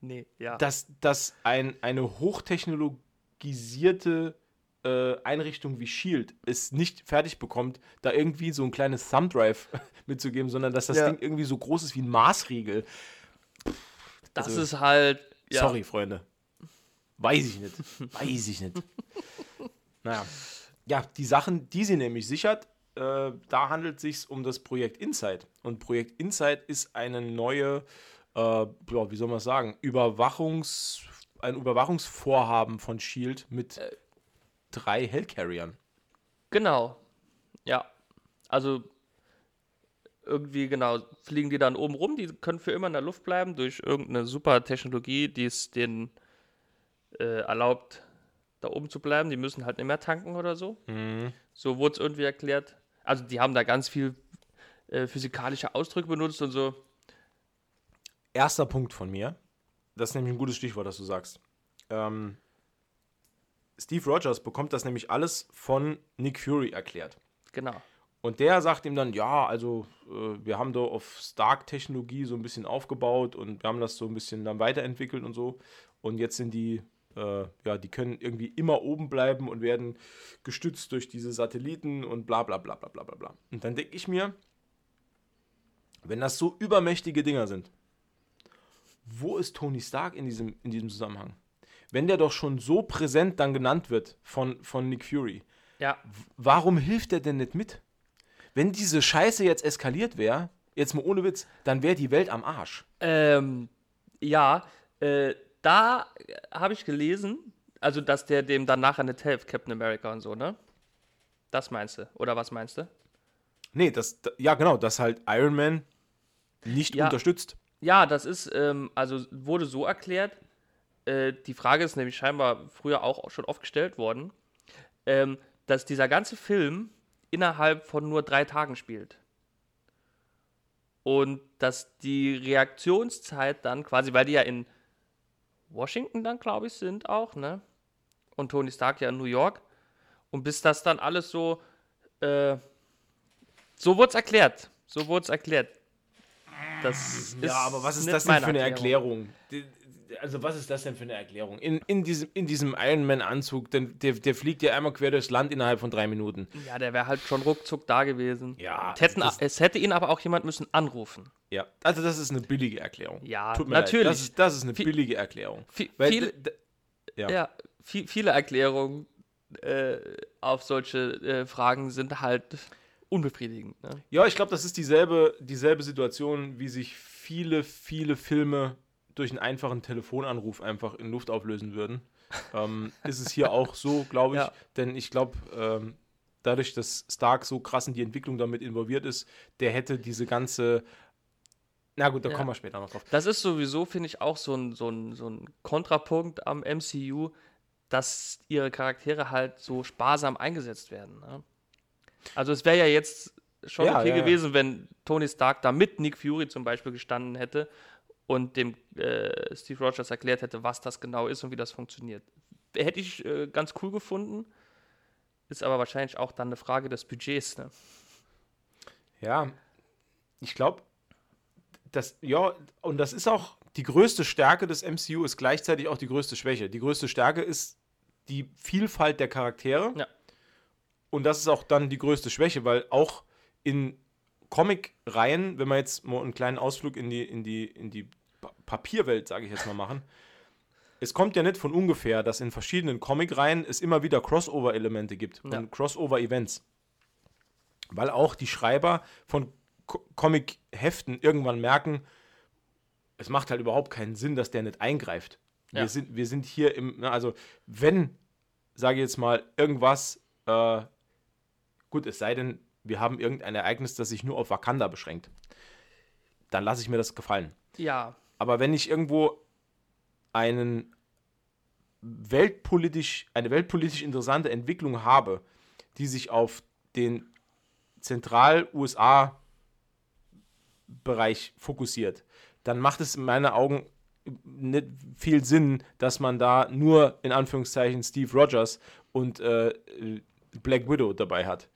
Nee, ja. dass, dass ein, eine hochtechnologisierte äh, Einrichtung wie Shield es nicht fertig bekommt, da irgendwie so ein kleines Thumb Drive (laughs) mitzugeben, sondern dass das Ja. Ding irgendwie so groß ist wie ein Maßriegel. das also- ist halt. Ja, Sorry, Freunde. Weiß ich nicht. Weiß ich nicht. (laughs) naja. Ja, die Sachen, die sie nämlich sichert, äh, da handelt es sich um das Projekt Insight. Und Projekt Insight ist eine neue, äh, ja, wie soll man sagen, Überwachungs, ein Überwachungsvorhaben von Shield mit drei Hellcarriern. Genau. Ja. Also irgendwie, genau, fliegen die dann oben rum, die können für immer in der Luft bleiben durch irgendeine super Technologie, die es denen äh, erlaubt, da oben zu bleiben. Die müssen halt nicht mehr tanken oder so. So wurde es irgendwie erklärt. Also die haben da ganz viel äh, physikalische Ausdrücke benutzt und so. Erster Punkt von mir, das ist nämlich ein gutes Stichwort, das du sagst. Ähm, Steve Rogers bekommt das nämlich alles von Nick Fury erklärt. Genau. Und der sagt ihm dann, ja, also äh, wir haben da auf Stark-Technologie so ein bisschen aufgebaut und wir haben das so ein bisschen dann weiterentwickelt und so. Und jetzt sind die, äh, ja, die können irgendwie immer oben bleiben und werden gestützt durch diese Satelliten und bla bla bla bla bla bla bla. Und dann denke ich mir, wenn das so übermächtige Dinger sind, wo ist Tony Stark in diesem, in diesem Zusammenhang? Wenn der doch schon so präsent dann genannt wird von, von Nick Fury, Ja. warum hilft er denn nicht mit? Wenn diese Scheiße jetzt eskaliert wäre, jetzt mal ohne Witz, dann wäre die Welt am Arsch. Ähm, ja, äh, da habe ich gelesen, also dass der dem dann nachher nicht hilft, Captain America und so, ne? Das meinst du? Oder was meinst du? Nee, das, da- ja genau, dass halt Iron Man nicht Ja. unterstützt. Ja, das ist, ähm, also wurde so erklärt, äh, die Frage ist nämlich scheinbar früher auch schon oft gestellt worden, ähm, dass dieser ganze Film innerhalb von nur drei Tagen spielt. Und dass die Reaktionszeit dann quasi, weil die ja in Washington dann, glaube ich, sind auch, ne? Und Tony Stark ja in New York. Und bis das dann alles so, äh, so wurde es erklärt. So wurde es erklärt. Das ja, aber was ist das denn für eine Erklärung? Die- Also, was ist das denn für eine Erklärung? In, in, diesem, in diesem Iron Man-Anzug, denn der, der fliegt ja einmal quer durchs Land innerhalb von drei Minuten. Ja, der wäre halt schon ruckzuck da gewesen. Ja, Es, hätten, es hätte ihn aber auch jemand müssen anrufen. Ja, also das ist eine billige Erklärung. Ja, Tut mir natürlich. Leid. Das, ist, das ist eine Viel- billige Erklärung. Vi- Weil ja. ja. vi- viele Erklärungen äh, auf solche äh, Fragen sind halt unbefriedigend. Ne? Ja, ich glaube, das ist dieselbe, dieselbe Situation, wie sich viele, viele Filme durch einen einfachen Telefonanruf einfach in Luft auflösen würden. (laughs) ähm, ist es hier auch so, glaube ich. Ja. Denn ich glaube, ähm, dadurch, dass Stark so krass in die Entwicklung damit involviert ist, der hätte diese ganze. Na gut, da Ja. kommen wir später noch drauf. Das ist sowieso, finde ich, auch so ein, so, ein, so ein Kontrapunkt am MCU, dass ihre Charaktere halt so sparsam eingesetzt werden. Ne? Also es wäre ja jetzt schon Ja, okay ja, ja. gewesen, wenn Tony Stark da mit Nick Fury zum Beispiel gestanden hätte und dem äh, Steve Rogers erklärt hätte, was das genau ist und wie das funktioniert. Hätte ich äh, ganz cool gefunden. Ist aber wahrscheinlich auch dann eine Frage des Budgets. Ne? Ja, ich glaube, das, ja, und das ist auch die größte Stärke des MCU, ist gleichzeitig auch die größte Schwäche. Die größte Stärke ist die Vielfalt der Charaktere. Ja. Und das ist auch dann die größte Schwäche, weil auch in Comic-Reihen, wenn wir jetzt mal einen kleinen Ausflug in die, in die, in die Pa- Papierwelt, sage ich jetzt mal, machen, es kommt ja nicht von ungefähr, dass in verschiedenen Comic-Reihen es immer wieder Crossover-Elemente gibt Ja. und Crossover-Events. Weil auch die Schreiber von Co Comic-Heften irgendwann merken, es macht halt überhaupt keinen Sinn, dass der nicht eingreift. Ja. Wir, sind, wir sind hier im, na, also wenn, sage ich jetzt mal, irgendwas, äh, gut, es sei denn, wir haben irgendein Ereignis, das sich nur auf Wakanda beschränkt, dann lasse ich mir das gefallen. Ja, Aber wenn ich irgendwo einen weltpolitisch, eine weltpolitisch interessante Entwicklung habe, die sich auf den Zentral-USA-Bereich fokussiert, dann macht es in meinen Augen nicht viel Sinn, dass man da nur in Anführungszeichen Steve Rogers und äh, Black Widow dabei hat.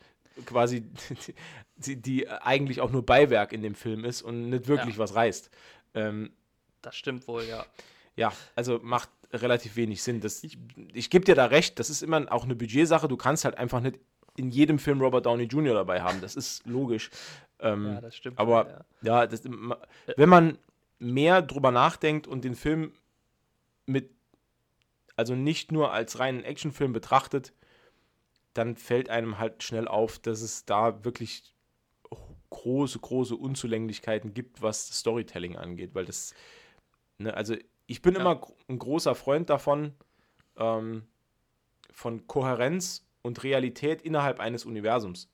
Quasi, (laughs) die, die eigentlich auch nur Beiwerk in dem Film ist und nicht wirklich Ja. was reißt. Ähm, das stimmt wohl, ja. ja, also macht relativ wenig Sinn. Das, ich ich gebe dir da recht, das ist immer auch eine Budgetsache. Du kannst halt einfach nicht in jedem Film Robert Downey Jr. dabei haben. Das ist logisch. Ähm, Ja, das stimmt. aber wohl, ja, das, wenn man mehr drüber nachdenkt und den Film mit, also nicht nur als reinen Actionfilm betrachtet, dann fällt einem halt schnell auf, dass es da wirklich große, große Unzulänglichkeiten gibt, was das Storytelling angeht, weil das, ne, also ich bin Ja. immer ein großer Freund davon, ähm, von Kohärenz und Realität innerhalb eines Universums.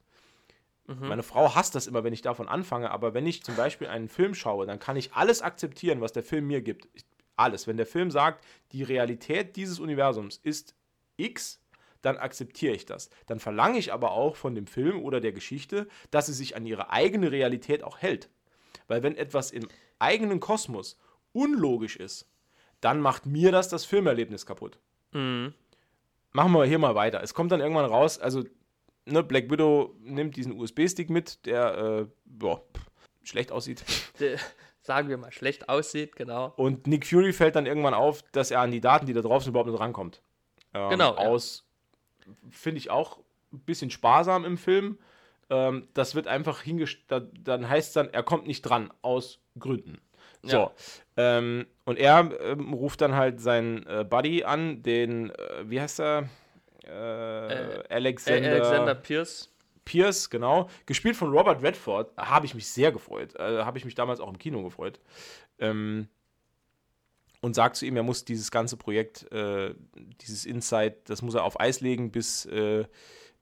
Mhm. Meine Frau hasst das immer, wenn ich davon anfange, aber wenn ich zum Beispiel einen Film schaue, dann kann ich alles akzeptieren, was der Film mir gibt. Ich, alles. Wenn der Film sagt, die Realität dieses Universums ist X, dann akzeptiere ich das. Dann verlange ich aber auch von dem Film oder der Geschichte, dass sie sich an ihre eigene Realität auch hält. Weil wenn etwas im eigenen Kosmos unlogisch ist, dann macht mir das das Filmerlebnis kaputt. Mhm. Machen wir hier mal weiter. Es kommt dann irgendwann raus, also ne, Black Widow nimmt diesen USB-Stick mit, der äh, boah, schlecht aussieht. (laughs) Der, sagen wir mal, schlecht aussieht, genau. Und Nick Fury fällt dann irgendwann auf, dass er an die Daten, die da drauf sind, überhaupt nicht rankommt. Ähm, Genau. Aus, finde ich auch ein bisschen sparsam im Film. Ähm, das wird einfach hingestellt, dann heißt es dann, er kommt nicht dran, aus Gründen. So. Ja. Ähm, und er ähm, ruft dann halt seinen äh, Buddy an, den, äh, wie heißt er? Äh, Äh, Alexander, Alexander Pierce. Pierce, genau. Gespielt von Robert Redford. Habe ich mich sehr gefreut. Äh, habe ich mich damals auch im Kino gefreut. Ähm, und sagt zu ihm, er muss dieses ganze Projekt, äh, dieses Insight, das muss er auf Eis legen, bis äh,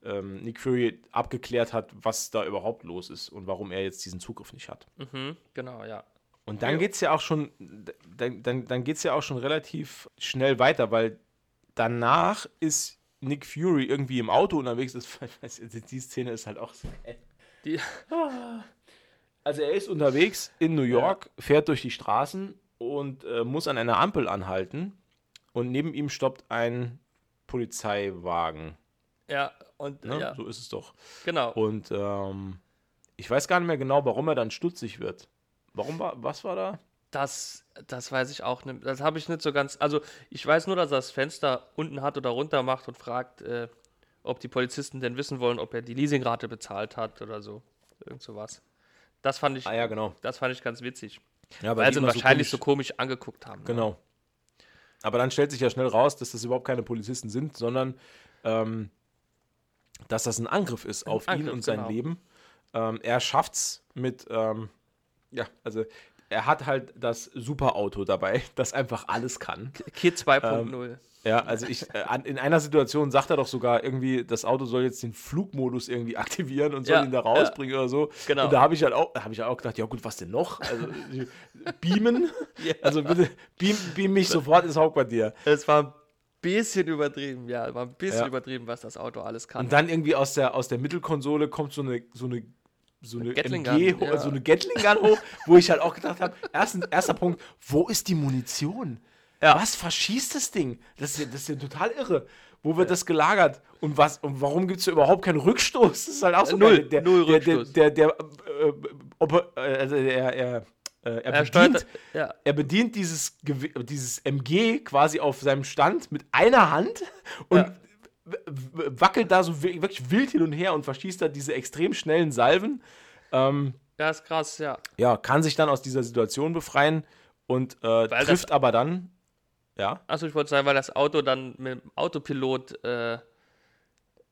ähm, Nick Fury abgeklärt hat, was da überhaupt los ist und warum er jetzt diesen Zugriff nicht hat. Mhm, genau, ja. Und dann Ja. geht es ja auch schon, dann, dann, dann geht's ja auch schon relativ schnell weiter, weil danach ist Nick Fury irgendwie im Auto unterwegs. Das, (laughs) die Szene ist halt auch so. Die, Also er ist unterwegs in New York, fährt durch die Straßen und äh, muss an einer Ampel anhalten. Und neben ihm stoppt ein Polizeiwagen. ja, und Ne? ja, So ist es doch. genau. Und ähm, ich weiß gar nicht mehr genau, warum er dann stutzig wird. Warum war, was war da? Das, das weiß ich auch nicht. Das habe ich nicht so ganz. Also, ich weiß nur, dass er das Fenster unten hat oder runter macht und fragt, äh, ob die Polizisten denn wissen wollen, ob er die Leasingrate bezahlt hat oder so. Irgend sowas. Das fand ich, Ah ja, genau. das fand ich ganz witzig. Ja, weil die sie ihn wahrscheinlich so komisch- komisch, angeguckt haben. ne? Genau. Aber dann stellt sich ja schnell raus, dass das überhaupt keine Polizisten sind, sondern ähm, dass das ein Angriff ist auf ihn Angriff, und sein genau. Leben. Ähm, er schafft's mit, ähm, ja, also er hat halt das Superauto dabei, (laughs) das einfach alles kann. Kid 2.0. Ja, also ich, äh, in einer Situation sagt er doch sogar irgendwie, das Auto soll jetzt den Flugmodus irgendwie (laughs) aktivieren und soll Ja, ihn da ja. rausbringen oder so. Genau. Und da habe ich halt auch, habe ich auch gedacht, ja gut, was denn noch? Also die- beamen, (laughs) Ja. also bitte beam, beam mich sofort ins Hauptquartier. Es war ein bisschen übertrieben, ja. War ein bisschen Ja. übertrieben, was das Auto alles kann. Und dann irgendwie aus der, aus der Mittelkonsole kommt so eine, so eine, so eine Gatling MG, Gun, ja. so eine Gatling Gun hoch, wo ich halt auch gedacht habe, erster Punkt, wo ist die Munition? Ja. Was verschießt das Ding? Das ist ja, das ist ja total irre. Wo wird das gelagert? Und was und warum gibt es überhaupt keinen Rückstoß? Das ist halt auch so Null, geil. der, null der, der, Rückstoß. der, der, äh, äh, also er, äh, bedient, ja, er bedient dieses, dieses MG quasi auf seinem Stand mit einer Hand und Ja. Wackelt da so wi- wirklich wild hin und her und verschießt da diese extrem schnellen Salven. Ähm, ja, ist krass, ja. ja, kann sich dann aus dieser Situation befreien und äh, das- trifft aber dann, ja, Achso, ich wollte sagen, weil das Auto dann mit dem Autopilot äh,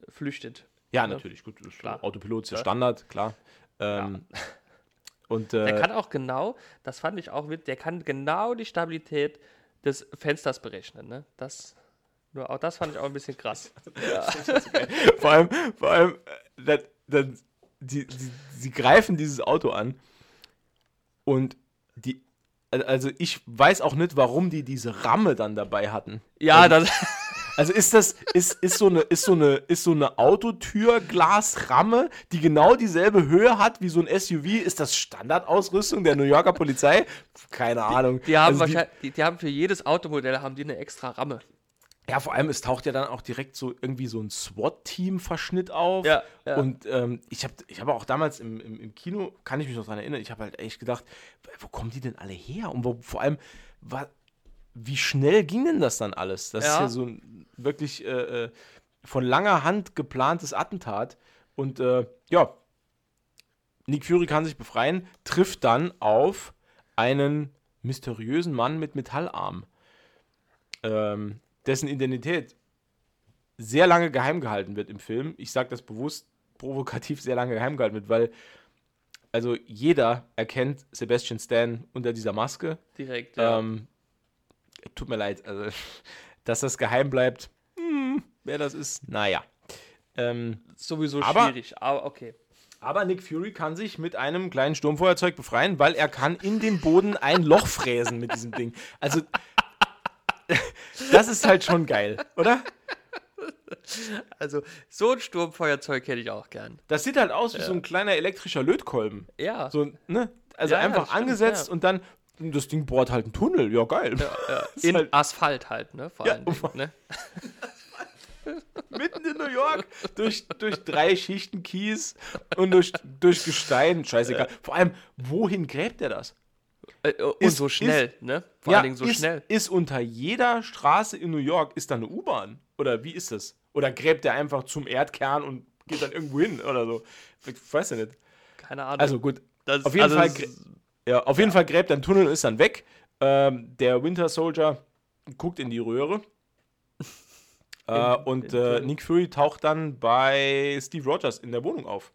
flüchtet. ja, Ja. natürlich, gut, Klar. Autopilot ist ja Ja. Standard, klar. Ähm, (laughs) Und Der äh, kann auch genau, das fand ich auch mit, der kann genau die Stabilität des Fensters berechnen. Ne? Das, nur auch das fand ich auch ein bisschen krass. (laughs) vor allem, vor allem, äh, dann, dann, die, die, sie greifen dieses Auto an und die, also ich weiß auch nicht, warum die diese Ramme dann dabei hatten. Ja, das, (laughs) Also ist das, ist, ist so eine, ist so eine, ist so eine Autotürglasramme, die genau dieselbe Höhe hat wie so ein SUV? Ist das Standardausrüstung der New Yorker Polizei? Keine Ahnung. die haben Also die- wahrscheinlich, die, die haben für jedes Automodell haben die eine extra Ramme. Ja, vor allem, es taucht ja dann auch direkt so irgendwie so ein SWAT-Team-Verschnitt auf. Ja, ja. Und ähm, ich habe ich hab auch damals im, im, im Kino, kann ich mich noch daran erinnern, ich habe halt echt gedacht, wo kommen die denn alle her? Und wo, vor allem, wa, wie schnell ging denn das dann alles? Das ist Ja. ja so ein wirklich äh, äh, von langer Hand geplantes Attentat. Und äh, ja, Nick Fury kann sich befreien, trifft dann auf einen mysteriösen Mann mit Metallarm, ähm, dessen Identität sehr lange geheim gehalten wird im Film. Ich sage das bewusst provokativ sehr lange geheim gehalten wird, weil also jeder erkennt Sebastian Stan unter dieser Maske. Direkt. Ja. Ähm, tut mir leid, also (laughs) dass das geheim bleibt, hm, wer das ist, naja. Ähm, Sowieso aber- schwierig, aber okay. aber Nick Fury kann sich mit einem kleinen Sturmfeuerzeug befreien, weil er kann in den Boden ein Loch fräsen mit diesem Ding. Also das ist halt schon geil, oder? (laughs) Also, so ein Sturmfeuerzeug hätte ich auch gern. Das sieht halt aus wie so ein kleiner elektrischer Lötkolben. Ja. So, ne? Also Ja, ja, einfach stimmt, angesetzt ja. und dann das Ding bohrt halt einen Tunnel. Ja, geil. ja. (laughs) In halt- Asphalt halt, ne? Vor Ja, Dingen, (laughs) ne? Mitten in New York, durch, durch drei Schichten Kies und durch, durch Gestein. Scheißegal. Vor allem, wohin gräbt er das? Äh, Und Ist- so schnell, ne? Vor ja, allen Dingen so ist, schnell. Ist unter jeder Straße in New York ist da eine U-Bahn? Oder wie ist das? Oder gräbt er einfach zum Erdkern und geht dann irgendwo hin oder so? Ich weiß ja nicht. Keine Ahnung. Also gut, das, auf jeden also Fall Ja, auf jeden Fall gräbt er einen Tunnel und ist dann weg. Ähm, der Winter Soldier guckt in die Röhre. (laughs) Äh, und äh, Nick Fury taucht dann bei Steve Rogers in der Wohnung auf.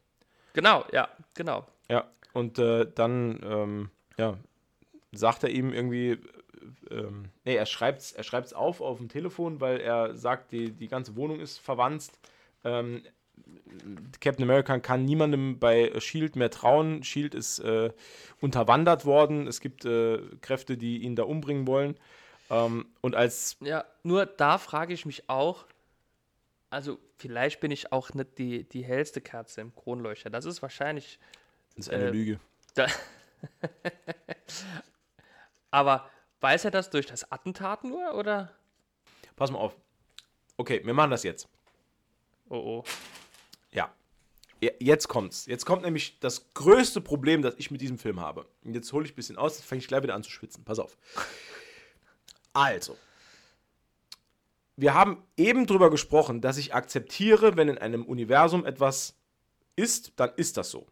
Genau, ja, genau. Ja, und äh, dann ähm, ja, sagt er ihm irgendwie, äh, ähm, nee, er schreibt es er schreibt's auf auf dem Telefon, weil er sagt, die, die ganze Wohnung ist verwanzt. Ähm, Captain America kann niemandem bei Shield mehr trauen. Shield ist äh, unterwandert worden. Es gibt äh, Kräfte, die ihn da umbringen wollen. Ähm, und als Ja, nur da frage ich mich auch, also vielleicht bin ich auch nicht die, die hellste Kerze im Kronleuchter. Das ist wahrscheinlich, das ist eine Äh, Lüge. da (laughs) aber weiß er das durch das Attentat nur oder? Pass mal auf. Okay, wir machen das jetzt. Oh oh. Ja. Jetzt kommt's. Jetzt kommt nämlich das größte Problem, das ich mit diesem Film habe. Und jetzt hole ich ein bisschen aus, jetzt fange ich gleich wieder an zu schwitzen. Pass auf. Also. Wir haben eben drüber gesprochen, dass ich akzeptiere, wenn in einem Universum etwas ist, dann ist das so.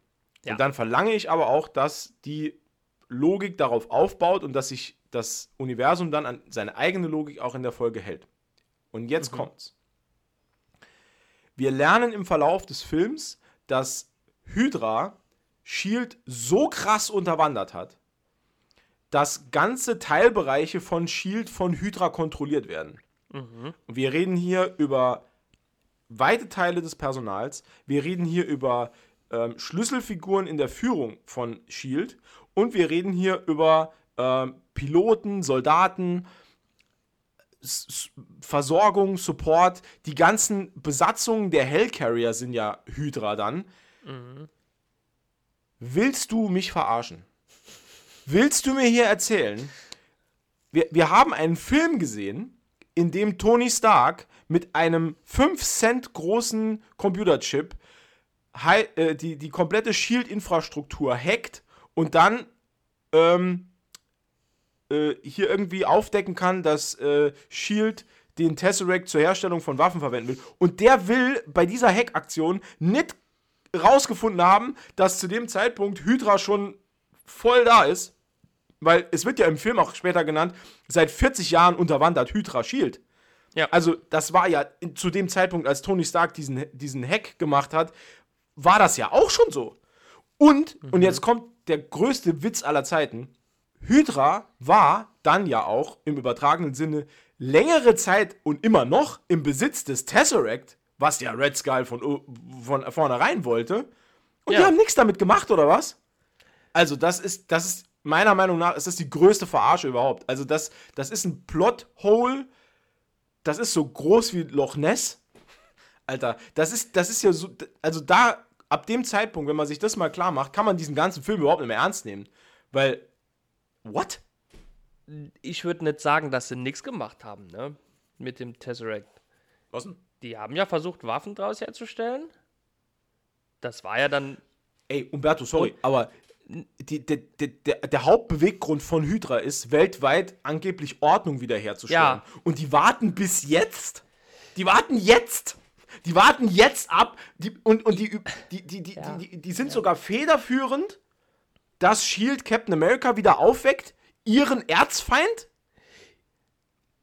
Ja. Und dann verlange ich aber auch, dass die Logik darauf aufbaut und dass sich das Universum dann an seine eigene Logik auch in der Folge hält. Und jetzt kommt's. Wir lernen im Verlauf des Films, dass Hydra Shield so krass unterwandert hat, dass ganze Teilbereiche von Shield von Hydra kontrolliert werden. Und wir reden hier über weite Teile des Personals. Wir reden hier über ähm, Schlüsselfiguren in der Führung von Shield und wir reden hier über ähm, Piloten, Soldaten, S Versorgung, Support. Die ganzen Besatzungen der Hellcarrier sind ja Hydra dann. Willst du mich verarschen? Willst du mir hier erzählen? Wir, wir haben einen Film gesehen, in dem Tony Stark mit einem 5 Cent großen Computerchip äh, die, die komplette Shield-Infrastruktur hackt und dann ähm, äh, hier irgendwie aufdecken kann, dass äh, Shield den Tesseract zur Herstellung von Waffen verwenden will. Und der will bei dieser Hackaktion nicht rausgefunden haben, dass zu dem Zeitpunkt Hydra schon voll da ist. Weil es wird ja im Film auch später genannt, seit 40 Jahren unterwandert Hydra Shield. Ja. Also, das war ja zu dem Zeitpunkt, als Tony Stark diesen, diesen Hack gemacht hat, war das ja auch schon so. Und, und jetzt kommt der größte Witz aller Zeiten. Hydra war dann ja auch im übertragenen Sinne längere Zeit und immer noch im Besitz des Tesseract, was ja Red Skull von, von vornherein wollte. Und die Ja. haben nichts damit gemacht, oder was? Also, das ist, das ist, meiner Meinung nach, ist das die größte Verarsche überhaupt. Also, das, das ist ein Plothole, das ist so groß wie Loch Ness. Alter, das ist, das ist ja so, also da, ab dem Zeitpunkt, wenn man sich das mal klar macht, kann man diesen ganzen Film überhaupt nicht mehr ernst nehmen. Weil, what? Ich würde nicht sagen, dass sie nichts gemacht haben, ne? Mit dem Tesseract. Was denn? Die haben ja versucht, Waffen draus herzustellen. Das war ja dann. Ey, Umberto, sorry, aber die, der, der, der, der Hauptbeweggrund von Hydra ist, weltweit angeblich Ordnung wiederherzustellen. Ja. Und die warten bis jetzt. Die warten jetzt. Die warten jetzt ab. Die, und und die, die, die, die, Ja. die, die, die sind sogar federführend, dass Shield Captain America wieder aufweckt, ihren Erzfeind.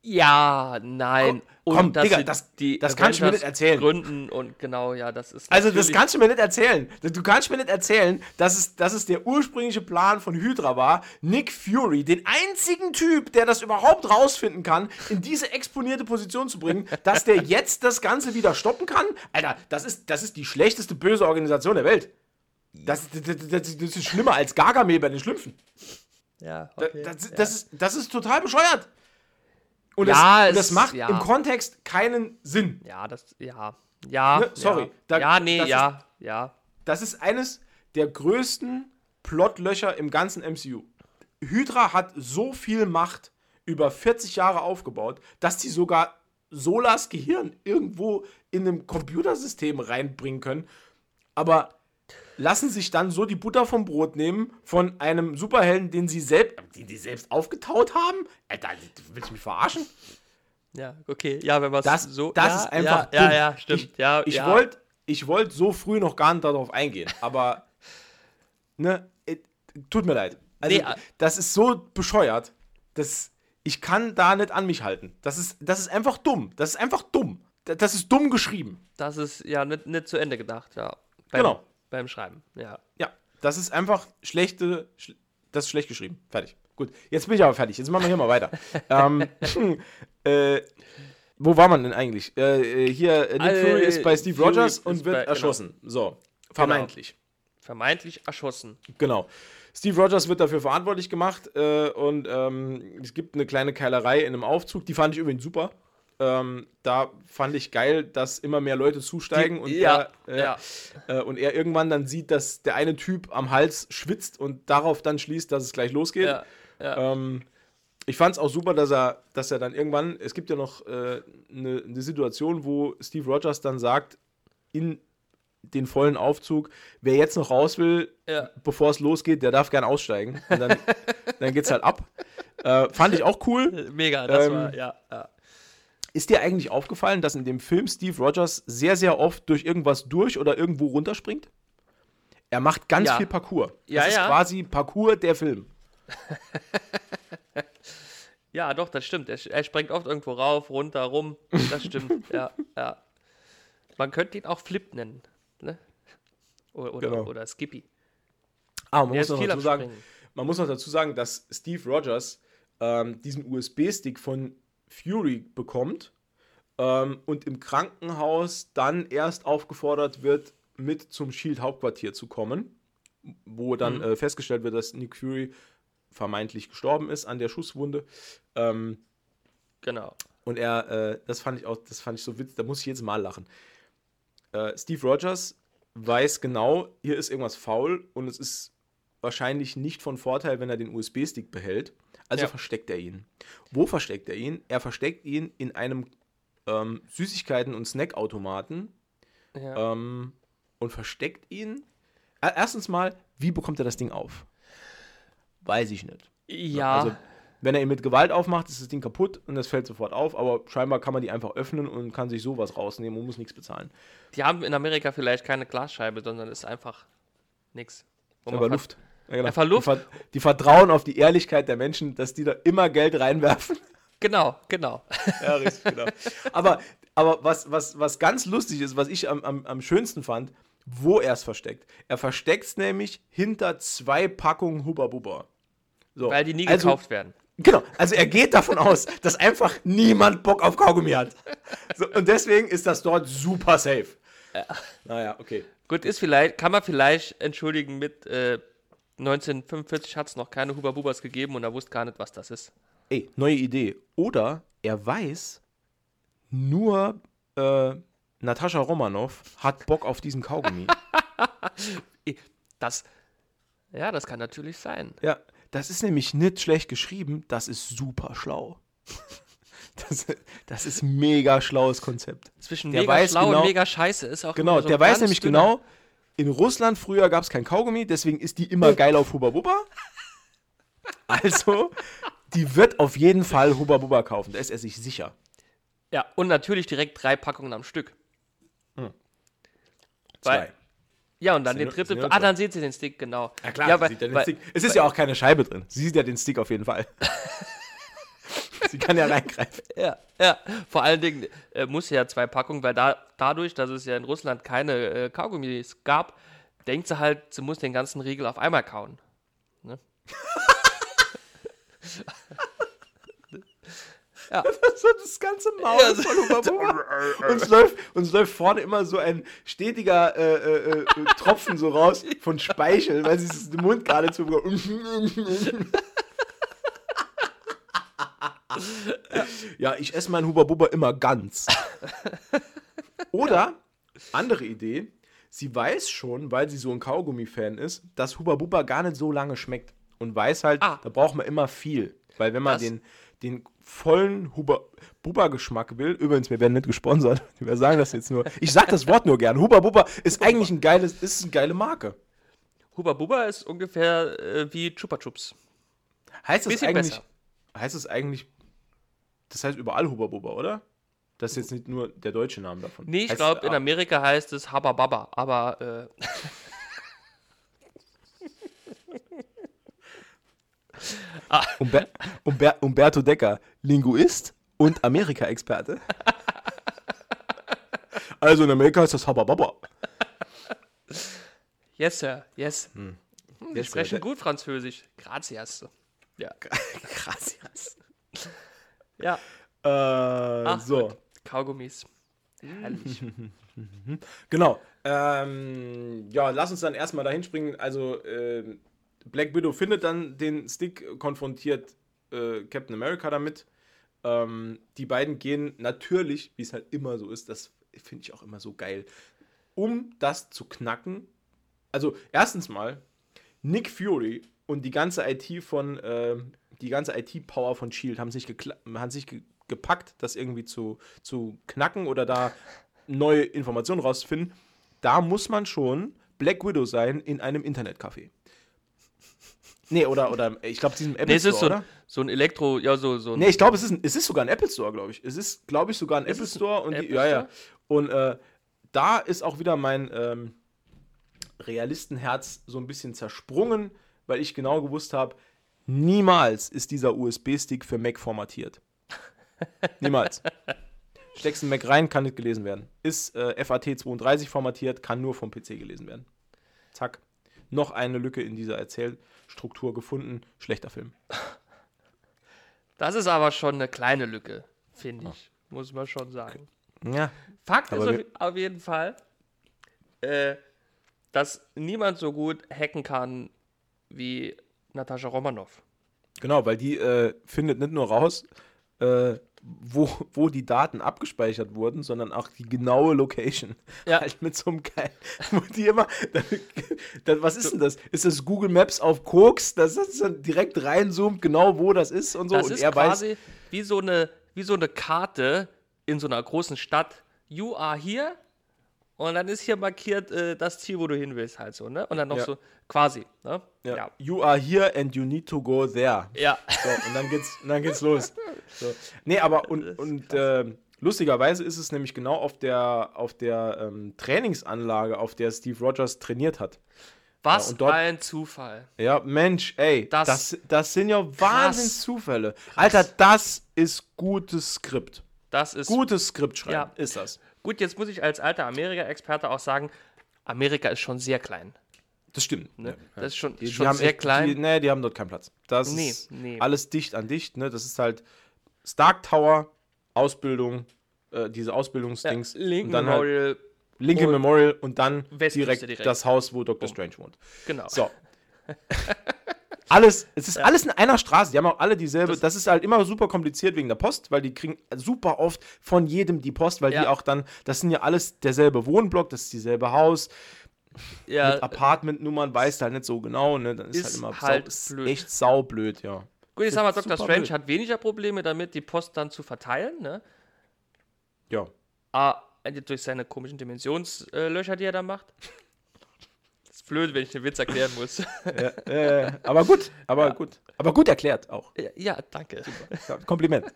Ja, nein. Komm, komm, Digga, das- das kannst du mir nicht erzählen. Gründen und genau, ja, das ist. Also, das kannst du mir nicht erzählen. Du kannst mir nicht erzählen, dass es, dass es der ursprüngliche Plan von Hydra war, Nick Fury, den einzigen Typ, der das überhaupt rausfinden kann, in diese exponierte Position zu bringen, (laughs) dass der jetzt das Ganze wieder stoppen kann. Alter, das ist, das ist die schlechteste böse Organisation der Welt. Das, das, das, das ist schlimmer als Gargamel bei den Schlümpfen. Ja, okay. Das, ja. das, ist, das ist total bescheuert. Und, Ja, das, und das macht ja. im Kontext keinen Sinn. ja, das. Ja. Ja. Ne, sorry, Ja, da- ja nee, ja. Ja. Das ist eines der größten Plotlöcher im ganzen MCU. Hydra hat so viel Macht über 40 Jahre aufgebaut, dass die sogar Solas Gehirn irgendwo in einem Computersystem reinbringen können. Aber lassen sich dann so die Butter vom Brot nehmen von einem Superhelden, den sie selbst, den die selbst aufgetaut haben? Alter, willst du mich verarschen? Ja, okay. Ja, wenn man Das, so. das ja, ist einfach. Ja, ja, dumm. ja stimmt. Ich, ja, ich ja. wollte ich wollt so früh noch gar nicht darauf eingehen, aber (laughs) ne, it, tut mir leid. Also, Nee, äh- das ist so bescheuert, dass ich kann da nicht an mich halten. Das ist, das ist einfach dumm. Das ist einfach dumm. Da- Das ist dumm geschrieben. Das ist ja nicht, nicht zu Ende gedacht, ja. Genau. Beim Schreiben, ja. Ja, das ist einfach schlechte, schl das ist schlecht geschrieben. Fertig. Gut, jetzt bin ich aber fertig. Jetzt machen wir hier mal weiter. (laughs) ähm, äh, Wo war man denn eigentlich? Äh, äh, hier, äh, Nick Äh, Fury ist bei Steve Fury Rogers und bei- wird genau. erschossen. So, vermeintlich. Vermeintlich erschossen. Genau. Steve Rogers wird dafür verantwortlich gemacht äh, und ähm, es gibt eine kleine Keilerei in einem Aufzug, die fand ich übrigens super. Ähm, da fand ich geil, dass immer mehr Leute zusteigen und, ja, er, äh, ja. äh, und er irgendwann dann sieht, dass der eine Typ am Hals schwitzt und darauf dann schließt, dass es gleich losgeht. Ja. Ähm, ich fand es auch super, dass er, dass er dann irgendwann, es gibt ja noch äh, eine, eine Situation, wo Steve Rogers dann sagt, in den vollen Aufzug, wer jetzt noch raus will, Ja. bevor es losgeht, der darf gern aussteigen. Und dann, (laughs) dann geht's halt ab. Äh, fand ich auch cool. Mega, das Ähm, war, ja, ja. Ist dir eigentlich aufgefallen, dass in dem Film Steve Rogers sehr, sehr oft durch irgendwas durch oder irgendwo runterspringt? Er macht ganz Ja. viel Parcours. Ja, das ist ja. quasi Parcours der Film. (laughs) Ja, doch, das stimmt. Er, er springt oft irgendwo rauf, runter, rum. Das stimmt, (laughs) ja, ja. Man könnte ihn auch Flip nennen. Ne? Oder, oder, Genau. oder Skippy. Ah, man muss, noch dazu sagen, man muss noch dazu sagen, dass Steve Rogers ähm, diesen USB-Stick von Fury bekommt ähm, und im Krankenhaus dann erst aufgefordert wird, mit zum Shield-Hauptquartier zu kommen, wo dann Mhm. äh, festgestellt wird, dass Nick Fury vermeintlich gestorben ist an der Schusswunde. Ähm, Genau. und er, äh, das fand ich auch, das fand ich so witzig, da muss ich jetzt mal lachen. Äh, Steve Rogers weiß genau, hier ist irgendwas faul und es ist wahrscheinlich nicht von Vorteil, wenn er den USB-Stick behält. Also Ja. versteckt er ihn. Wo versteckt er ihn? Er versteckt ihn in einem ähm, Süßigkeiten- und Snackautomaten Ja. ähm, und versteckt ihn. Äh, erstens mal, wie bekommt er das Ding auf? Weiß ich nicht. ja, Also, wenn er ihn mit Gewalt aufmacht, ist das Ding kaputt und das fällt sofort auf, aber scheinbar kann man die einfach öffnen und kann sich sowas rausnehmen und muss nichts bezahlen. die haben in Amerika vielleicht keine Glasscheibe, sondern ist einfach man Aber Luft. Ja, genau. Einfach Luft. Die, ver die vertrauen auf die Ehrlichkeit der Menschen, dass die da immer Geld reinwerfen. Genau, genau. ja, richtig, genau. Aber, aber was, was, was ganz lustig ist, was ich am, am, am schönsten fand, wo er es versteckt. Er versteckt es nämlich hinter zwei Packungen Hubba Bubba. So, Weil die nie also, gekauft werden. Genau, also er geht davon aus, dass einfach niemand Bock auf Kaugummi hat. So, und deswegen ist das dort super safe. Naja, okay. Gut, ist vielleicht, kann man vielleicht entschuldigen mit äh, 1945 hat es noch keine Huba Bubas gegeben und er wusste gar nicht, was das ist. Ey, neue Idee. Oder er weiß, nur äh, Natascha Romanoff hat Bock auf diesen Kaugummi. (laughs) Das, ja, das kann natürlich sein. ja, das ist nämlich nicht schlecht geschrieben, das ist super schlau. (laughs) Das, das ist mega schlaues Konzept. Zwischen Der mega weiß schlau genau- und mega scheiße ist auch Genau, so der weiß nämlich dünner- genau, in Russland früher gab es kein Kaugummi, deswegen ist die immer geil auf Hubba Bubba. Also, die wird auf jeden Fall Hubba Bubba kaufen, da ist er sich sicher. Ja, und natürlich direkt drei Packungen am Stück. Zwei. Weil, ja, und dann den nur- dritte. sind nur Ah, dann seht ihr den Stick, genau. Ja klar, ja, sie weil, sieht ja den weil, Stick. Es ist ja auch keine Scheibe drin. Sie sieht ja den Stick auf jeden Fall. (laughs) sie kann ja reingreifen. (laughs) Ja, ja. Vor allen Dingen äh, muss ja zwei Packungen, weil da, dadurch, dass es ja in Russland keine äh, Kaugummis gab, denkt sie halt, sie muss den ganzen Riegel auf einmal kauen. Ne? (laughs) So das ganze Maul Ja, so- von Hubba Bubba. Und es läuft, und es läuft vorne immer so ein stetiger äh, äh, äh, Tropfen so raus von Speichel, weil sie es den Mund gerade zu (laughs) (laughs) Ja, ich esse meinen Hubba Bubba immer ganz. (laughs) Oder, andere Idee, sie weiß schon, weil sie so ein Kaugummi-Fan ist, dass Hubba Bubba gar nicht so lange schmeckt. Und weiß halt, Ah. da braucht man immer viel. Weil wenn man Das- den, den vollen Hubba Bubba-Geschmack will, übrigens, wir werden nicht gesponsert, (laughs) wir sagen das jetzt nur. Ich sag das Wort nur gern. Hubba Bubba ist eigentlich ein geiles, ist eine geile Marke. Huba Buba ist ungefähr äh, wie Chupa Chups. Heißt es eigentlich, besser. heißt es eigentlich, das heißt überall Hubba Bubba, oder? Das ist jetzt nicht nur der deutsche Name davon. Nee, ich Heißt- glaube, in ah, Amerika heißt es Habba Baba, aber äh, (laughs) Umber Umber Umberto Decker, Linguist und Amerika-Experte. Also in Amerika ist das Habba Baba. yes, Sir, yes. Hm. Wir sprechen gut Französisch. Gracias. Ja. (laughs) Yes. Ja. Äh, so. gut. Kaugummis. Herrlich. (laughs) Genau. Ähm, ja, lass uns dann erstmal dahin springen. Also, ähm, Black Widow findet dann den Stick, konfrontiert äh, Captain America damit. Ähm, die beiden gehen natürlich, wie es halt immer so ist, das finde ich auch immer so geil, um das zu knacken. Also, erstens mal, Nick Fury und die ganze IT von, ähm, die ganze IT-Power von Shield haben sich, haben sich ge gepackt, das irgendwie zu, zu knacken oder da neue Informationen rauszufinden. Da muss man schon Black Widow sein in einem Internetcafé. Nee, oder, oder ich glaube, diesem Apple Nee, es ist so, Store, oder? so ein Elektro, ja, so, so. Nee, ich glaube, es ist, ein- es ist sogar ein Apple Store, glaube ich. Es ist, glaube ich, sogar ein Ist Apple es ein Store. Und die, Apple ja, ja. Store? Und äh, da ist auch wieder mein ähm, Realistenherz so ein bisschen zersprungen, weil ich genau gewusst habe, niemals ist dieser USB-Stick für Mac formatiert. (laughs) niemals. Steckst einen Mac rein, kann nicht gelesen werden. Ist äh, FAT32 formatiert, kann nur vom PC gelesen werden. Zack. Noch eine Lücke in dieser Erzählstruktur gefunden. Schlechter Film. (laughs) Das ist aber schon eine kleine Lücke, finde ich. Muss man schon sagen. Ja. Fakt ist auf, auf jeden Fall, äh, dass niemand so gut hacken kann wie Natascha Romanoff. Genau, weil die äh, findet nicht nur raus, äh, wo, wo die Daten abgespeichert wurden, sondern auch die genaue Location. Ja. (laughs) Halt mit so einem geil, (laughs) wo die immer, dann, dann, was ist denn das? Ist das Google Maps auf Koks, dass das dann direkt reinzoomt, genau wo das ist und so? Das und ist er weiß, quasi wie so, eine, wie so eine Karte in so einer großen Stadt. You are here. Und dann ist hier markiert äh, das Ziel, wo du hin willst, halt so, ne? Und dann noch Ja. so quasi, ne? ja, Ja. you are here and you need to go there. Ja. So, und dann geht's, und dann geht's los. So. Nee, aber und, und äh, lustigerweise ist es nämlich genau auf der, auf der ähm, Trainingsanlage, auf der Steve Rogers trainiert hat. Was Ja, dort- ein Zufall. Ja, Mensch, ey, das, Das- das, das sind ja Wahnsinnszufälle. Alter, das ist gutes Skript. Das ist Gutes Skript schreiben, Ja. ist das. Gut. Jetzt muss ich als alter Amerika-Experte auch sagen, Amerika ist schon sehr klein. Das stimmt. Ne? Ja. Das ist schon, Die, die schon haben sehr echt, klein. Die, nee, die haben dort keinen Platz. Das Nee, ist nee. alles dicht an dicht. Ne? Das ist halt Stark Tower, Ausbildung, äh, diese Ausbildungsdings. Und dann halt Memorial, Lincoln und Memorial und dann direkt, direkt. das Haus, wo Dr. Strange wohnt. genau. So. (laughs) alles, es ist alles in einer Straße. Die haben auch alle dieselbe. Das, Das- ist halt immer super kompliziert wegen der Post, weil die kriegen super oft von jedem die Post, weil die Ja. auch dann, das sind ja alles derselbe Wohnblock, das ist dieselbe Haus. Ja, Mit Apartmentnummern weißt du halt nicht so genau, ne? Dann ist, Ist halt immer halt sau, blöd. echt saublöd, ja. gut, ich sag mal, Dr. Strange blöd. hat weniger Probleme damit, die Post dann zu verteilen, ne? Ja. Ah, durch seine komischen Dimensionslöcher, die er da macht. Ist blöd, wenn ich den Witz erklären muss. (laughs) ja äh, aber gut, aber gut. Aber gut erklärt auch. ja, ja, danke. Ja, Kompliment. (laughs)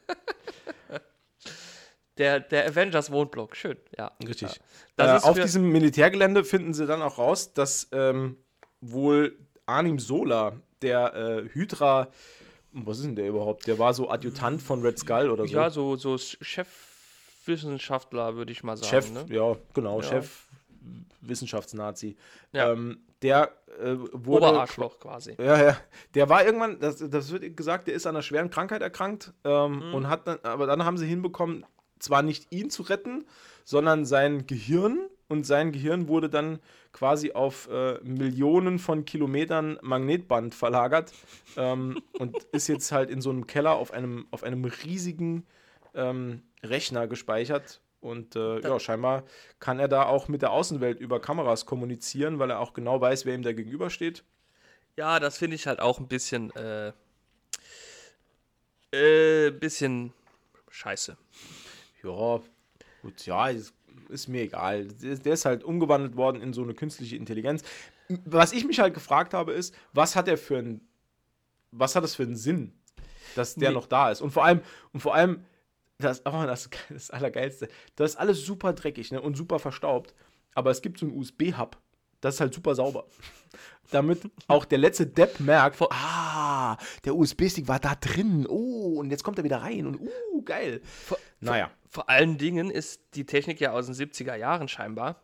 Der, der Avengers Wohnblock, schön, ja. Richtig. Ja. Das äh, ist auf diesem Militärgelände finden sie dann auch raus, dass ähm, wohl Arnim Sola, der äh, Hydra, was ist denn der überhaupt? Der war so Adjutant von Red Skull oder so. Ja, so, so Chefwissenschaftler, würde ich mal sagen. Chef, ne? ja, genau, Ja. Chef Wissenschaftsnazi. Ja. Ähm, der äh, wurde. Oberarschloch quasi. Ja, ja. Der war irgendwann, das, das wird gesagt, der ist an einer schweren Krankheit erkrankt ähm, Mhm. und hat dann, aber dann haben sie hinbekommen, zwar nicht ihn zu retten, sondern sein Gehirn und sein Gehirn wurde dann quasi auf äh, Millionen von Kilometern Magnetband verlagert ähm, und ist jetzt halt in so einem Keller auf einem, auf einem riesigen ähm, Rechner gespeichert. Und äh, ja, scheinbar kann er da auch mit der Außenwelt über Kameras kommunizieren, weil er auch genau weiß, wer ihm da gegenübersteht. Ja, das finde ich halt auch ein bisschen, äh, äh, bisschen scheiße. Ja, gut, ja, ist, ist mir egal. Der, ist halt umgewandelt worden in so eine künstliche Intelligenz. Was ich mich halt gefragt habe, ist, was hat er für ein, was hat das für einen Sinn, dass der Nee. noch da ist? Und vor allem, und vor allem, das, oh, das, das Allergeilste, das ist alles super dreckig ne, und super verstaubt, aber es gibt so einen USB-Hub, das ist halt super sauber. (laughs) Damit auch der letzte Depp merkt, ah, der USB-Stick war da drin, oh, und jetzt kommt er wieder rein und uh, geil. Naja. Vor allen Dingen ist die Technik ja aus den 70er Jahren scheinbar.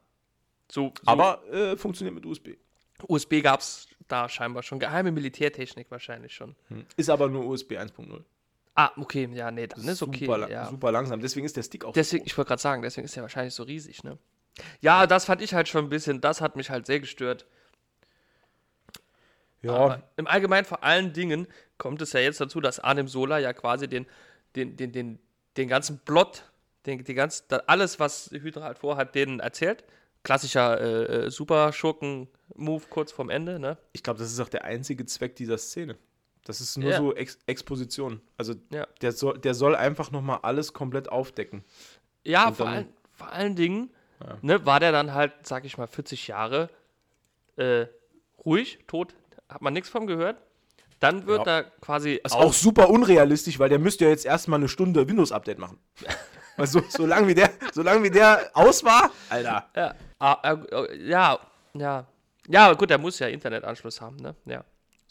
So, so Aber äh, funktioniert mit USB. USB gab es da scheinbar schon. Geheime Militärtechnik wahrscheinlich schon. Ist aber nur USB 1.0. Ah, okay, ja, nee, dann ist okay. super, la- ja. super langsam. Deswegen ist der Stick auch Deswegen, ich wollte gerade sagen, deswegen ist er wahrscheinlich so riesig, ne? Ja, das fand ich halt schon ein bisschen, das hat mich halt sehr gestört. Ja, Aber im Allgemeinen vor allen Dingen kommt es ja jetzt dazu, dass Arnim Sola ja quasi den, den, den, den, den ganzen Plot, den, die ganz, da- alles, was Hydra halt vorhat, denen erzählt. Klassischer äh, äh, Super-Schurken-Move kurz vorm Ende, ne? ich glaube, das ist auch der einzige Zweck dieser Szene. Das ist nur Ja. so Ex Exposition. Also Ja. der, soll, der soll einfach nochmal alles komplett aufdecken. Ja, vor, dann- allen, vor allen Dingen Ja. ne, war der dann halt, sag ich mal, 40 Jahre äh, ruhig, tot, hat man nichts von gehört. Dann wird er quasi Das ist auch super unrealistisch, weil der müsste ja jetzt erstmal eine Stunde Windows-Update machen. (laughs) Also, solange wie, der, solange wie der aus war, Alter. Ja, ah, äh, äh, ja, ja. Ja, aber gut, er muss ja Internetanschluss haben, ne? Ja.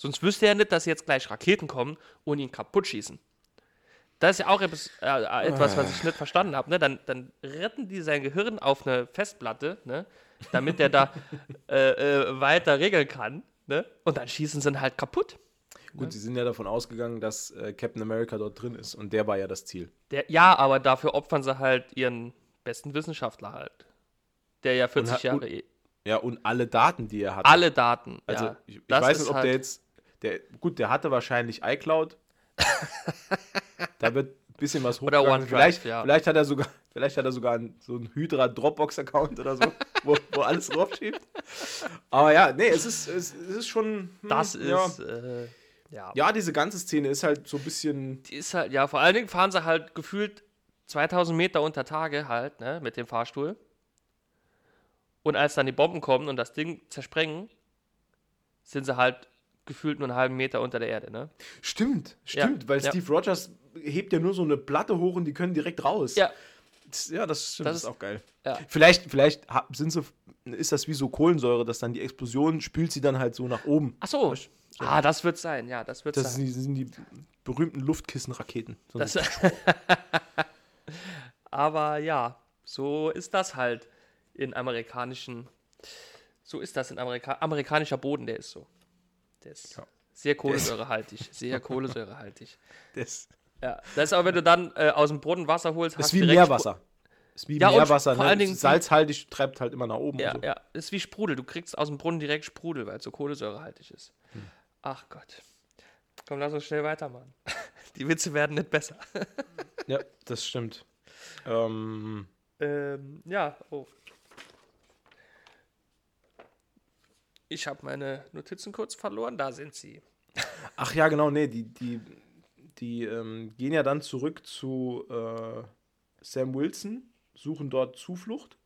Sonst wüsste er nicht, dass jetzt gleich Raketen kommen und ihn kaputt schießen. Das ist ja auch etwas, äh, etwas was ich nicht verstanden habe. Ne? Dann, dann retten die sein Gehirn auf eine Festplatte, ne? damit er da äh, äh, weiter regeln kann. Ne? Und dann schießen sie ihn halt kaputt. Gut, sie sind ja davon ausgegangen, dass äh, Captain America dort drin ist und der war ja das Ziel. Der, ja, aber dafür opfern sie halt ihren besten Wissenschaftler halt. Der ja 40 hat- Jahre und- eh- Ja, und alle Daten, die er hatte. alle Daten. Also, ja. ich, ich weiß nicht, ob halt- der jetzt. Der, gut, der hatte wahrscheinlich iCloud. (laughs) da wird ein bisschen was Oder hochgegangen. OneDrive, vielleicht, ja. vielleicht hat er sogar, vielleicht hat er sogar einen, so einen Hydra Dropbox-Account oder so, wo, wo alles draufschiebt. Aber ja, nee, es ist, es, es ist schon. hm, Das ja. ist, äh, ja. Ja, diese ganze Szene ist halt so ein bisschen. Die ist halt, ja, vor allen Dingen fahren sie halt gefühlt 2000 Meter unter Tage halt, ne, mit dem Fahrstuhl. Und als dann die Bomben kommen und das Ding zersprengen, sind sie halt gefühlt nur einen halben Meter unter der Erde, ne? Stimmt, stimmt, weil ja. Steve Rogers hebt ja nur so eine Platte hoch und die können direkt raus. Ja, Das- ja das stimmt, Das das ist ist- auch geil. ja. Vielleicht, vielleicht sind sie, ist das wie so Kohlensäure, dass dann die Explosion spült sie dann halt so nach oben. Ach so. Ah, das wird sein, ja, das wird Das sein. die, sind die berühmten Luftkissenraketen. So Das, (laughs) aber ja, so ist das halt in amerikanischen, so ist das in Amerika amerikanischer Boden, der ist so. Der ist Ja. sehr kohlensäurehaltig, sehr kohlensäurehaltig. (laughs) das, Ja, das ist aber, wenn du dann äh, aus dem Brunnen Wasser holst, das hast ist wie Meerwasser. Ist wie Ja, Meerwasser. vor Ne? allen Dingen- Salzhaltig treibt halt immer nach oben. Ja, so. ja, ist wie Sprudel. Du kriegst aus dem Brunnen direkt Sprudel, weil es so kohlensäurehaltig ist. Hm. Ach Gott. Komm, lass uns schnell weitermachen. (laughs) Die Witze werden nicht besser. ja das stimmt. Ähm, Ähm, ja, oh. Ich habe meine Notizen kurz verloren, da sind sie. ach ja, genau, nee, die, die, die ähm, gehen ja dann zurück zu äh, Sam Wilson, suchen dort Zuflucht.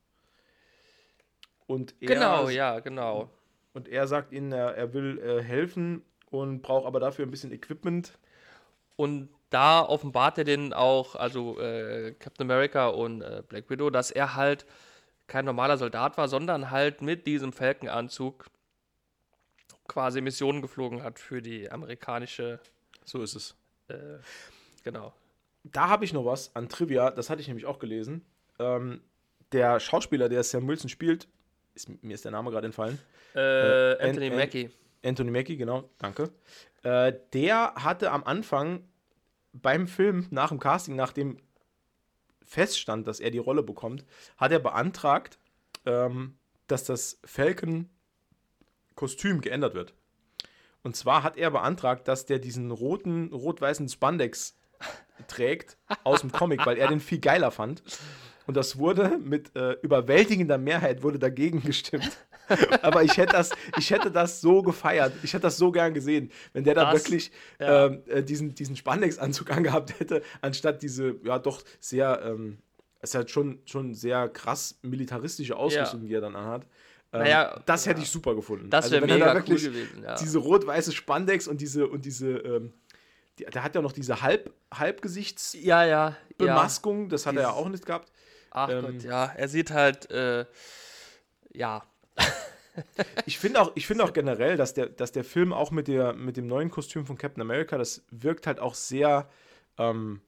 Und er, Genau, ja, genau. Und er sagt ihnen, er, er will äh, helfen und braucht aber dafür ein bisschen Equipment. Und da offenbart er den auch, also äh, Captain America und äh, Black Widow, dass er halt kein normaler Soldat war, sondern halt mit diesem Falkenanzug quasi Missionen geflogen hat für die amerikanische, So ist es. äh, genau. Da habe ich noch was an Trivia, das hatte ich nämlich auch gelesen. Ähm, der Schauspieler, der Sam Wilson spielt, ist, mir ist der Name gerade entfallen. Äh, An- Anthony An- Mackie. Anthony Mackie, genau, danke. Äh, der hatte am Anfang beim Film, nach dem Casting, nachdem feststand, dass er die Rolle bekommt, hat er beantragt, ähm, dass das Falcon-Kostüm geändert wird. Und zwar hat er beantragt, dass der diesen roten, rot-weißen Spandex trägt aus dem Comic, weil er den viel geiler fand. Und das wurde mit äh, überwältigender Mehrheit wurde dagegen gestimmt. (laughs) Aber ich hätte das, ich hätte das so gefeiert. Ich hätte das so gern gesehen, wenn der da wirklich ja. ähm, äh, diesen, diesen Spandex-Anzug (laughs) angehabt hätte, anstatt diese, ja doch sehr, ähm, es ist halt schon, schon sehr krass militaristische Ausrüstung, die er dann anhat. Ähm, Naja, das hätte ja. ich super gefunden. Das Also wäre wenn er da mega cool gewesen, ja. Diese rot-weiße Spandex und diese, und diese, ähm, die, der hat ja noch diese Halb, Halbgesichtsbemasgung, Ja, ja, ja. das hat er ja auch nicht gehabt. Ach Ähm, Gott, ja. Er sieht halt, äh, ja. (laughs) Ich finde auch, ich finde auch (laughs) generell, dass der, dass der Film auch mit, der, mit dem neuen Kostüm von Captain America, das wirkt halt auch sehr, ähm,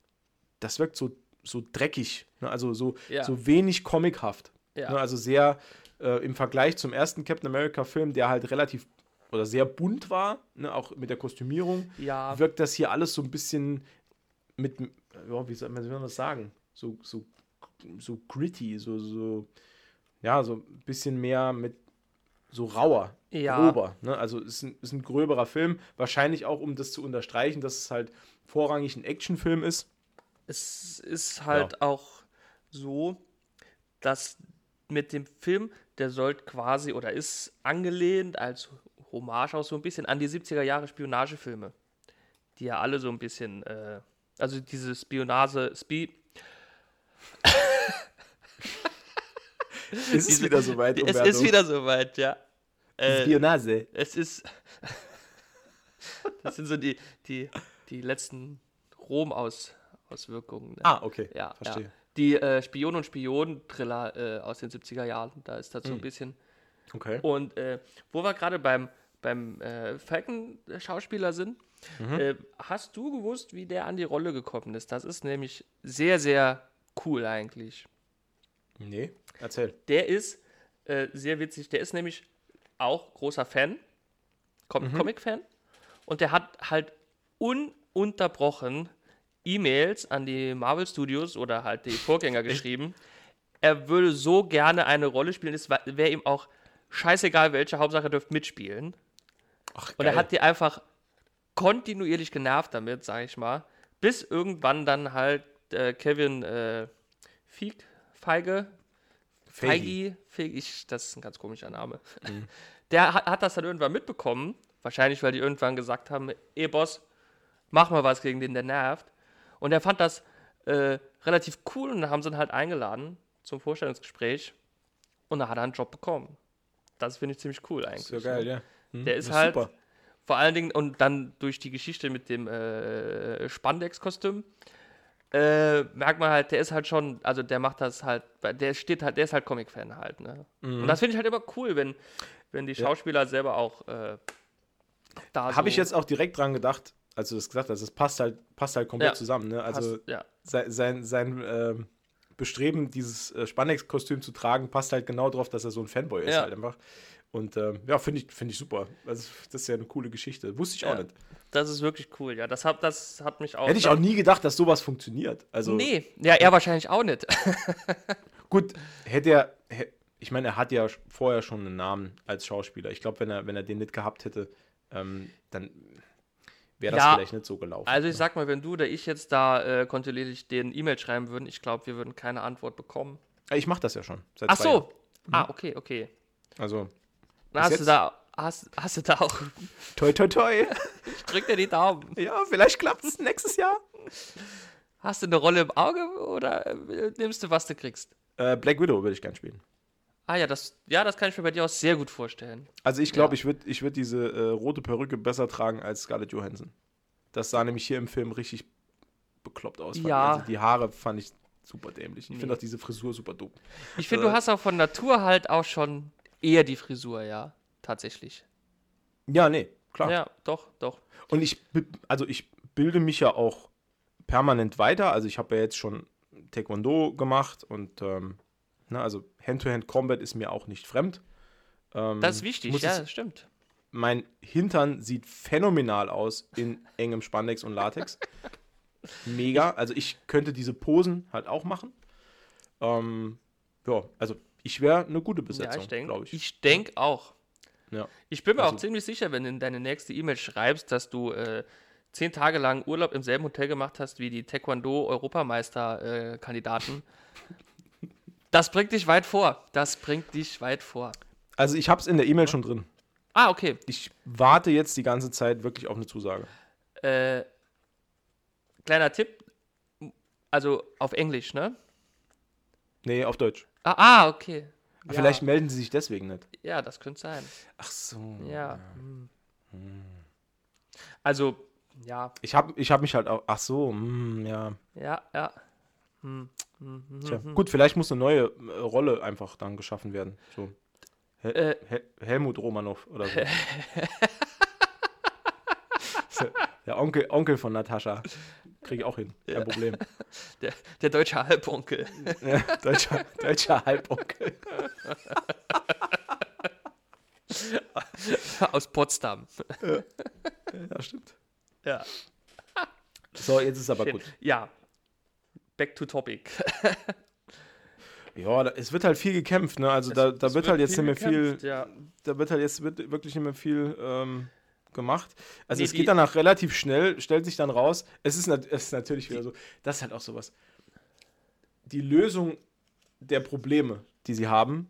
das wirkt so, so dreckig, ne? also so, Ja. so wenig comichaft. Ja. Ne? Also sehr äh, im Vergleich zum ersten Captain America-Film, der halt relativ oder sehr bunt war, ne? auch mit der Kostümierung, Ja. wirkt das hier alles so ein bisschen mit, ja, wie soll man das sagen? So, so, so gritty, so, so, ja, so ein bisschen mehr mit so rauer, Ja. grober. Ne? Also es ist ein, ist ein gröberer Film, wahrscheinlich auch, um das zu unterstreichen, dass es halt vorrangig ein Actionfilm ist. Es ist halt auch so, dass mit dem Film, der sollte quasi oder ist angelehnt als Hommage auch so ein bisschen an die 70er Jahre Spionagefilme, die ja alle so ein bisschen, äh, also diese Spionage, Spi (laughs) Ist es wieder soweit, es ist wieder soweit, ja. Äh, Spionage. es ist, (laughs) das sind so die, die, die letzten Rom-Auswirkungen. Ne? Ah, okay. Ja, verstehe. Ja. Die äh, Spion- und Spion-Thriller äh, aus den 70er Jahren, da ist das so Hm. ein bisschen. Okay. Und äh, wo wir gerade beim, beim äh, Falcon-Schauspieler sind, Mhm. äh, hast du gewusst, wie der an die Rolle gekommen ist? Das ist nämlich sehr, sehr cool eigentlich. Nee, erzähl. Der ist äh, sehr witzig. Der ist nämlich auch großer Fan, Com Comic-Fan. Und der hat halt ununterbrochen E-Mails an die Marvel Studios oder halt die Vorgänger (laughs) geschrieben. Er würde so gerne eine Rolle spielen. Es wäre ihm auch scheißegal, welche Hauptsache er dürfte mitspielen. Ach, Und er hat die einfach kontinuierlich genervt damit, sag ich mal. Bis irgendwann dann halt äh, Kevin äh, Feig, Feige, Feigi, Feigi, ich, das ist ein ganz komischer Name. (laughs) Der hat, hat das dann irgendwann mitbekommen. Wahrscheinlich, weil die irgendwann gesagt haben, ey Boss, mach mal was gegen den, der nervt. Und er fand das äh, relativ cool und dann haben sie ihn halt eingeladen zum Vorstellungsgespräch. Und da hat er einen Job bekommen. Das finde ich ziemlich cool eigentlich. So geil, ja. Hm, Der ist halt super. vor allen Dingen und dann durch die Geschichte mit dem äh, Spandex-Kostüm äh, merkt man halt, der ist halt schon, also der macht das halt, der steht halt, der ist halt Comic-Fan halt, ne? Mhm. Und das finde ich halt immer cool, wenn, wenn die Schauspieler selber auch äh, da Habe ich so- jetzt auch direkt dran gedacht, als du das gesagt hast. Es passt halt, passt halt komplett Ja. zusammen. Ne? Also hast, ja. sein, sein, sein ähm, Bestreben, dieses äh, Spandex-Kostüm zu tragen, passt halt genau drauf, dass er so ein Fanboy ist Ja. halt einfach. Und ähm, ja, finde ich, find ich super. Also, das ist ja eine coole Geschichte. Wusste ich auch nicht. Das ist wirklich cool, ja. Das hat, das hat mich auch. Hätte ich auch nie gedacht, dass sowas funktioniert. Also Nee, ja, er wahrscheinlich auch nicht. (laughs) gut, hätte er, ich meine, er hat ja vorher schon einen Namen als Schauspieler. Ich glaube, wenn er, wenn er den nicht gehabt hätte, ähm, dann wäre das Ja, vielleicht nicht so gelaufen. Also ich sag mal, wenn du oder ich jetzt da äh, kontinuierlich den E-Mail schreiben würden, ich glaube, wir würden keine Antwort bekommen. ich mache das ja schon. Seit Ach so. Ah, okay, okay. Also, hast jetzt? du da, hast, hast du da auch, (laughs) toi, toi, toi. ich drück dir die Daumen. ja, vielleicht klappt es nächstes Jahr. Hast du eine Rolle im Auge oder äh, nimmst du, was du kriegst? Äh, Black Widow würde ich gern spielen. Ah ja, das, ja, das kann ich mir bei dir auch sehr gut vorstellen. Also ich glaube, Ja. ich würde ich würd diese äh, rote Perücke besser tragen als Scarlett Johansson. Das sah nämlich hier im Film richtig bekloppt aus. Ja. Also die Haare fand ich super dämlich. Ich Nee. finde auch diese Frisur super dumm. Ich finde, Äh. du hast auch von Natur halt auch schon eher die Frisur, ja, tatsächlich. Ja, nee, klar. Ja, doch, doch. Und ich, also ich bilde mich ja auch permanent weiter. Also ich habe ja jetzt schon Taekwondo gemacht und ähm, ne, also Hand-to-Hand-Combat ist mir auch nicht fremd. Ähm, Das ist ich wichtig, ja, das stimmt. mein Hintern sieht phänomenal aus in engem Spandex und Latex. (laughs) Mega. Also ich könnte diese Posen halt auch machen. Ähm, ja, also ich wäre eine gute Ja, Besetzung, denke glaube ich. ich denk auch. Ja. Ich bin mir Also- auch ziemlich sicher, wenn du in deine nächste E-Mail schreibst, dass du äh, zehn Tage lang Urlaub im selben Hotel gemacht hast wie die Taekwondo-Europameister-Kandidaten. (laughs) das bringt dich weit vor. Das bringt dich weit vor. Also ich habe es in der E-Mail schon drin. Ah, okay. Ich warte jetzt die ganze Zeit wirklich auf eine Zusage. Äh, kleiner Tipp. Also auf Englisch, ne? Nee, auf Deutsch. Ah, ah okay. Ja. Vielleicht melden sie sich deswegen nicht. Ja, das könnte sein. Ach so. Ja. hm. Also, ja, Ich habe ich hab mich halt auch. Ach so, hm, ja. ja, ja. Hm. Tja, hm. gut, vielleicht muss eine neue äh, Rolle einfach dann geschaffen werden. So. Hel Äh. Hel Helmut Romanov oder so. (laughs) (laughs) Der Onkel, Onkel von Natascha. Kriege ich auch hin. Kein Problem. (laughs) Der, der deutsche Halbonkel. Ja, deutscher, deutscher Halbonkel. Aus Potsdam. Ja, stimmt. Ja. So, jetzt ist aber Shit. gut. Ja. Back to topic. (laughs) Ja, da, es wird halt viel gekämpft, ne? Also da, da Es wird, halt jetzt nicht mehr viel, Ja. da wird halt jetzt wird wirklich nicht mehr viel ähm, gemacht. Also Nee, es geht danach relativ schnell, stellt sich dann raus. Es ist, es ist natürlich wieder so, das ist halt auch sowas. Die Lösung der Probleme, die sie haben,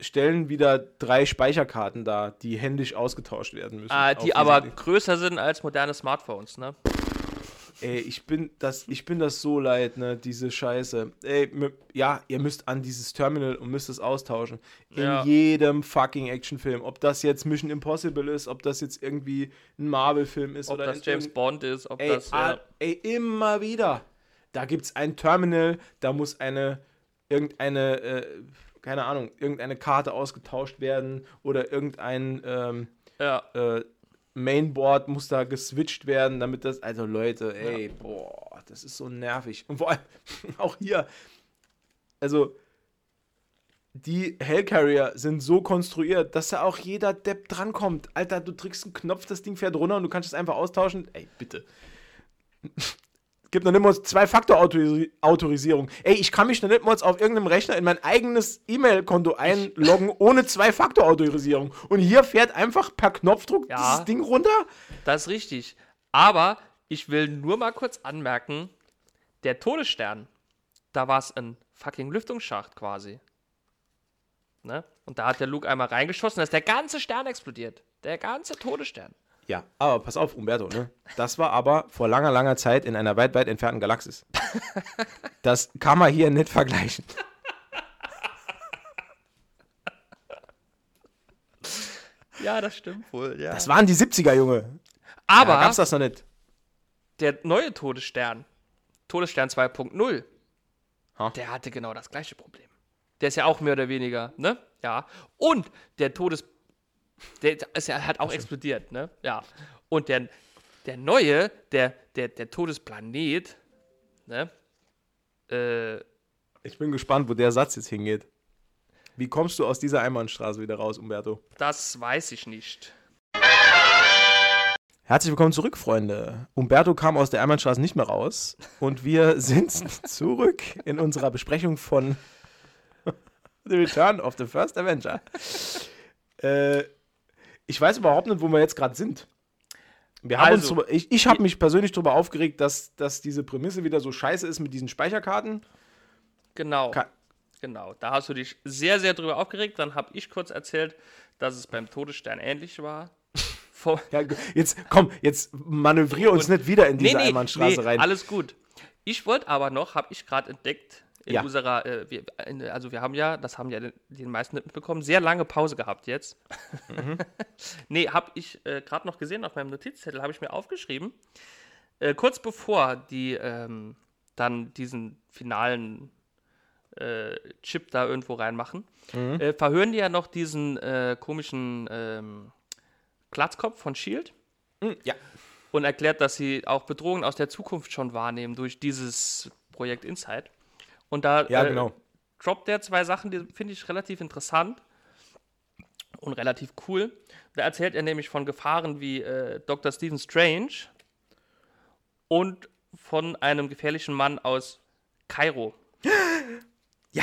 stellen wieder drei Speicherkarten dar, die händisch ausgetauscht werden müssen. Ah, die aber größer sind als moderne Smartphones, ne? Ey, ich bin das, ich bin das so leid, ne, diese Scheiße. Ey, ja, ihr müsst an dieses Terminal und müsst es austauschen. In Ja. jedem fucking Actionfilm. Ob das jetzt Mission Impossible ist, ob das jetzt irgendwie ein Marvel-Film ist Ob oder das in James Bond ist, ob Ey, das. Ja. ey, immer wieder. Da gibt es ein Terminal, da muss eine, irgendeine, äh, keine Ahnung, irgendeine Karte ausgetauscht werden oder irgendein, ähm, ja. äh, Mainboard muss da geswitcht werden, damit das. Also Leute, ey, boah, das ist so nervig. Und vor allem (laughs) auch hier. Also, die Hellcarrier sind so konstruiert, dass da auch jeder Depp drankommt. Alter, du drückst einen Knopf, das Ding fährt runter und du kannst es einfach austauschen. Ey, bitte. Gibt noch nicht mal Zwei-Faktor-Autorisierung. Ey, ich kann mich noch nicht mal auf irgendeinem Rechner in mein eigenes E-Mail-Konto einloggen, (laughs) ohne Zwei-Faktor-Autorisierung. Und hier fährt einfach per Knopfdruck Ja. dieses Ding runter. Das ist richtig. Aber ich will nur mal kurz anmerken: der Todesstern, da war es ein fucking Lüftungsschacht quasi. Ne? Und da hat der Luke einmal reingeschossen, da ist der ganze Stern explodiert. Der ganze Todesstern. Ja, aber pass auf, Umberto, ne? Das war aber vor langer, langer Zeit in einer weit, weit entfernten Galaxis. Das kann man hier nicht vergleichen. Ja, das stimmt wohl, ja. Das waren die 70er, Junge. Aber Da gab's das noch nicht. der neue Todesstern, Todesstern 2.0, Ha. der hatte genau das gleiche Problem. Der ist ja auch mehr oder weniger, ne? Ja. Und der Todes. Der ist ja, hat auch explodiert, ne? Ja. Und der, der neue, der, der, der Todesplanet, ne? Äh, Ich bin gespannt, wo der Satz jetzt hingeht. Wie kommst du aus dieser Einbahnstraße wieder raus, Umberto? das weiß ich nicht. Herzlich willkommen zurück, Freunde. Umberto kam aus der Einbahnstraße nicht mehr raus und wir (laughs) sind zurück in unserer Besprechung von (laughs) The Return of the First Avenger. äh, ich weiß überhaupt nicht, wo wir jetzt gerade sind. Wir haben uns Also, drüber, ich ich habe mich persönlich darüber aufgeregt, dass, dass diese Prämisse wieder so scheiße ist mit diesen Speicherkarten. Genau. Ka- Genau. Da hast du dich sehr, sehr drüber aufgeregt. Dann habe ich kurz erzählt, dass es beim Todesstern ähnlich war. (laughs) Ja, jetzt komm, jetzt manövrier uns nicht wieder in diese Einbahnstraße nee, rein. Alles gut. Ich wollte aber noch, habe ich gerade entdeckt, in Ja. unserer, äh, wir, also wir haben ja, das haben ja die, die meisten mitbekommen, sehr lange Pause gehabt jetzt. Mhm. (laughs) nee, habe ich äh, gerade noch gesehen auf meinem Notizzettel, habe ich mir aufgeschrieben. Äh, kurz bevor die ähm, dann diesen finalen äh, Chip da irgendwo reinmachen, Mhm. äh, verhören die ja noch diesen äh, komischen ähm, Glatzkopf von Shield Hm, ja. und erklärt, dass sie auch Bedrohungen aus der Zukunft schon wahrnehmen durch dieses Projekt Insight. Und da Ja, äh, genau. droppt er zwei Sachen, die finde ich relativ interessant und relativ cool. Da erzählt er nämlich von Gefahren wie äh, Dr. Stephen Strange und von einem gefährlichen Mann aus Kairo. (gasps) Ja,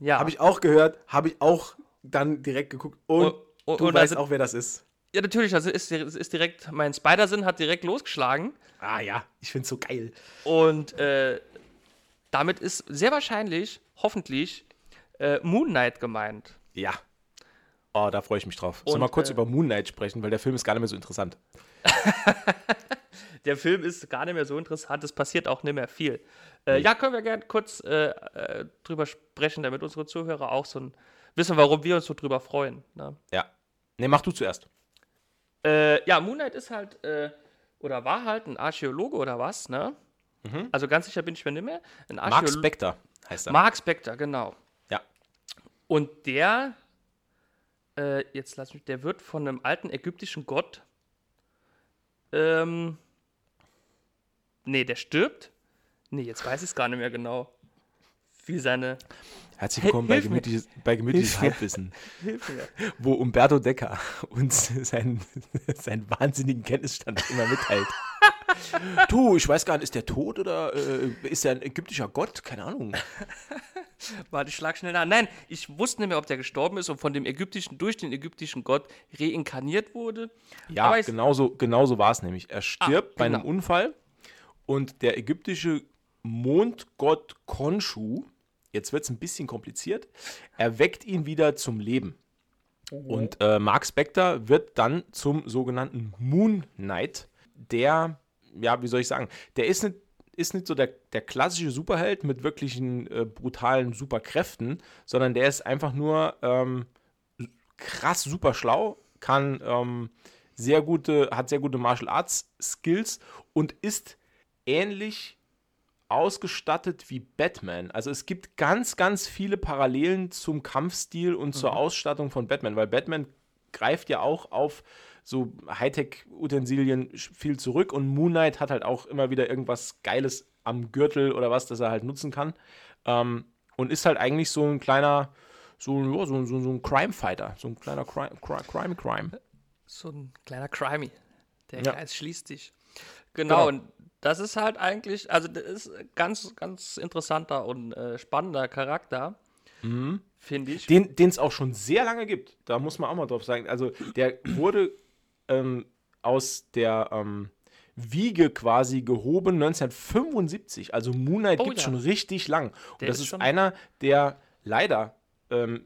Ja, habe ich auch gehört, habe ich auch dann direkt geguckt und, Und- du und weißt sind- auch, wer das ist. ja natürlich, also ist, ist direkt, mein Spider-Sinn hat direkt losgeschlagen. Ah ja, ich find's so geil. Und äh, damit ist sehr wahrscheinlich, hoffentlich, äh, Moon Knight gemeint. Ja. Oh, da freue ich mich drauf. Sollen wir kurz äh, über Moon Knight sprechen, weil der Film ist gar nicht mehr so interessant. (laughs) Der Film ist gar nicht mehr so interessant, es passiert auch nicht mehr viel. Äh, ja, können wir gerne kurz äh, äh, drüber sprechen, damit unsere Zuhörer auch so ein, wissen, warum wir uns so drüber freuen. Ne? Ja. Ne, mach du zuerst. Äh, ja, Moon Knight ist halt, oder war halt ein Archäologe oder was, ne? Also ganz sicher bin ich mir nicht mehr. Ein Mark Archäolo- Spector heißt er. Mark Spector, genau. ja. Und der, äh, jetzt lass mich, der wird von einem alten ägyptischen Gott, ähm, nee, der stirbt. Nee, jetzt weiß ich es gar nicht mehr genau. Wie seine, Herzlich willkommen bei hilf mir. Gemütliches, bei Gemütliches. Halbwissen, (laughs) wo Umberto Decker uns (laughs) seinen, seinen wahnsinnigen Kenntnisstand immer mitteilt. (laughs) du, ich weiß gar nicht, ist der tot oder äh, ist er ein ägyptischer Gott? Keine Ahnung. (laughs) Warte, ich schlag schnell nach. Nein, ich wusste nicht mehr, ob der gestorben ist und von dem ägyptischen, durch den ägyptischen Gott reinkarniert wurde. Ja, Aber genauso, genauso war es nämlich. Er stirbt Ah, bei einem genau. Unfall und der ägyptische Mondgott Khonshu, jetzt wird es ein bisschen kompliziert, erweckt ihn wieder zum Leben. Und äh, Mark Spector wird dann zum sogenannten Moon Knight, der, ja, wie soll ich sagen, der ist nicht, ist nicht so der, der klassische Superheld mit wirklichen äh, brutalen Superkräften, sondern der ist einfach nur ähm, krass super schlau, kann ähm, sehr gute, hat sehr gute Martial Arts Skills und ist ähnlich ausgestattet wie Batman. Also es gibt ganz, ganz viele Parallelen zum Kampfstil und zur Ausstattung von Batman, weil Batman greift ja auch auf so Hightech-Utensilien viel zurück und Moon Knight hat halt auch immer wieder irgendwas Geiles am Gürtel oder was, das er halt nutzen kann. Ähm, und ist halt eigentlich so ein kleiner, so, ja, so, so, so ein Crime-Fighter, so ein kleiner Crime, Crime, Crime. Crime. So ein kleiner Crimey. Der Ja. Kreis schließt sich. Genau, Genau. und das ist halt eigentlich, also das ist ganz, ganz interessanter und äh, spannender Charakter, finde ich. Den es auch schon sehr lange gibt. Da muss man auch mal drauf sagen. Also der wurde ähm, aus der ähm, Wiege quasi gehoben 1975. Also Moon Knight Oh gibt es ja. schon richtig lang. Und Der das ist ist einer der leider ähm,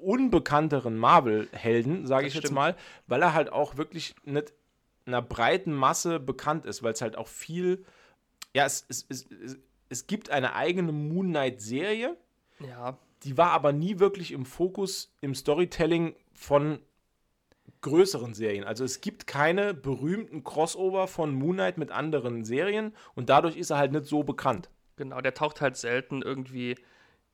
unbekannteren Marvel-Helden, sage ich jetzt mal, weil er halt auch wirklich nicht einer breiten Masse bekannt ist, weil es halt auch viel, ja, es, es, es, es, es gibt eine eigene Moon Knight-Serie, Ja, die war aber nie wirklich im Fokus im Storytelling von größeren Serien. Also es gibt keine berühmten Crossover von Moon Knight mit anderen Serien und dadurch ist er halt nicht so bekannt. genau, der taucht halt selten irgendwie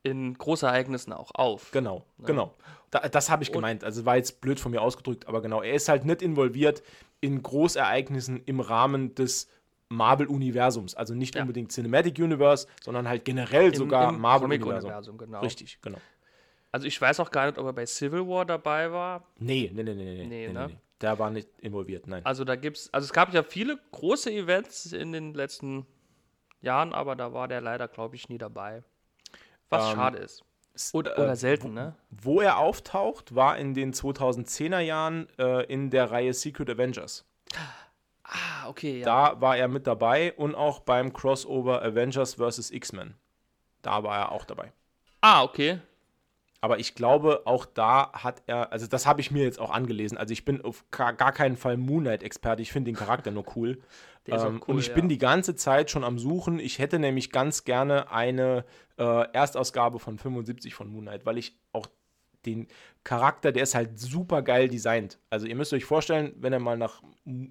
in Großereignissen auch auf. Genau, genau. Da, das habe ich gemeint. Also war jetzt blöd von mir ausgedrückt, aber genau. Er ist halt nicht involviert in Großereignissen im Rahmen des Marvel-Universums. Also nicht Ja. unbedingt Cinematic Universe, sondern halt generell Im- sogar Marvel-Universum. Genau. Richtig, genau. Also ich weiß auch gar nicht, ob er bei Civil War dabei war. Nee, nee, nee, nee, nee. Nee, nee, ne? nee. Der war nicht involviert, nein. Also da gibt's, also es gab ja viele große Events in den letzten Jahren, aber da war der leider, glaube ich, nie dabei. Was Ähm, schade ist. Oder, äh, oder selten, ne? Wo er auftaucht, war in den 2010er Jahren äh, in der Reihe Secret Avengers. Ah, okay, ja. Da war er mit dabei und auch beim Crossover Avengers vs. X-Men. Da war er auch dabei. Ah, okay. Aber ich glaube, auch da hat er, also das habe ich mir jetzt auch angelesen. Also ich bin auf gar, keinen Fall Moon Knight-Experte. Ich finde den Charakter nur cool. (laughs) Ähm, cool, und ich ja. bin die ganze Zeit schon am Suchen. Ich hätte nämlich ganz gerne eine äh, Erstausgabe von 75 von Moon Knight, weil ich auch den Charakter, der ist halt super geil designt. Also ihr müsst euch vorstellen, wenn er mal nach,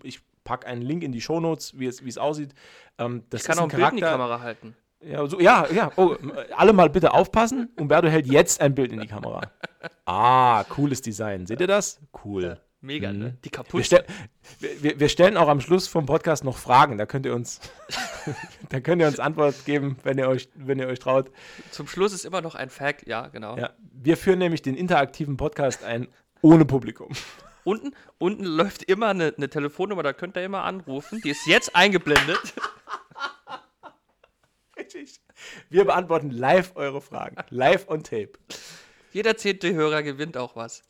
ich packe einen Link in die Shownotes, wie es, wie es aussieht. Ähm, das Ich kann ist auch ein Bild in die Kamera halten. Ja, so, ja, ja. Oh, alle mal bitte aufpassen. Umberto hält jetzt ein Bild in die Kamera. Ah, cooles Design. Seht ihr das? Cool. Mega, ne? Die Wir, kaputt. stell, wir, wir- wir stellen auch am Schluss vom Podcast noch Fragen. Da könnt ihr uns, (laughs) (laughs) da könnt ihr uns Antwort geben, wenn ihr euch, wenn ihr euch traut. Zum Schluss ist immer noch ein Fact, ja, genau. Ja, wir führen nämlich den interaktiven Podcast ein ohne Publikum. (laughs) Unten, unten läuft immer eine, eine Telefonnummer, da könnt ihr immer anrufen. Die ist jetzt eingeblendet. Richtig. Wir beantworten live eure Fragen. Live on tape. Jeder zehnte Hörer gewinnt auch was.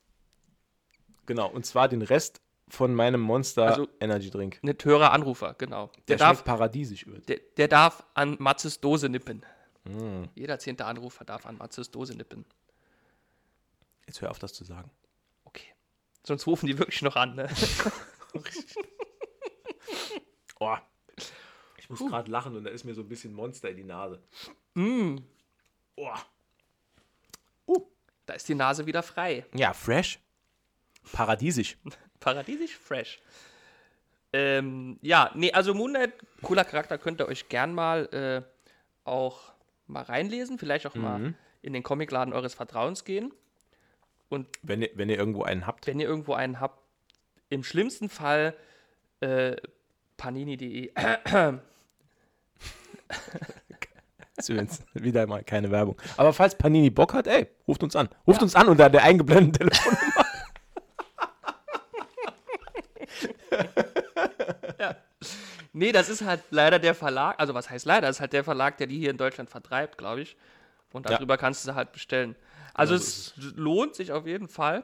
Genau. Und zwar den Rest von meinem Monster Also- Energy Drink. Nicht Hörer, Anrufer, genau. Der Der, darf, schmeckt paradiesisch übrigens. der, der darf an Matzes Dose nippen. Mm. Jeder zehnte Anrufer darf an Matzes Dose nippen. Jetzt hör auf, das zu sagen. Okay. Sonst rufen die wirklich noch an, ne? (laughs) (laughs) Oh. Ich muss gerade lachen und da ist mir so ein bisschen Monster in die Nase. mm, Oh. da ist die Nase wieder frei. Ja, fresh. Paradiesisch. (laughs) Paradiesisch fresh. Ähm, ja, nee, also Moonlight, cooler Charakter, könnt ihr euch gern mal äh, auch mal reinlesen, vielleicht auch mal in den Comicladen eures Vertrauens gehen. Und Wenn ihr, wenn ihr irgendwo einen habt. wenn ihr irgendwo einen habt, im schlimmsten Fall äh, panini.de. (laughs) Übrigens wieder mal keine Werbung. Aber falls Panini Bock hat, ey, ruft uns an. Ruft uns an unter der eingeblendeten Telefonnummer. (laughs) Nee, das ist halt leider der Verlag, also was heißt leider, das ist halt der Verlag, der die hier in Deutschland vertreibt, glaube ich. Und Ja. darüber kannst du sie halt bestellen. Also Genau es lohnt sich auf jeden Fall.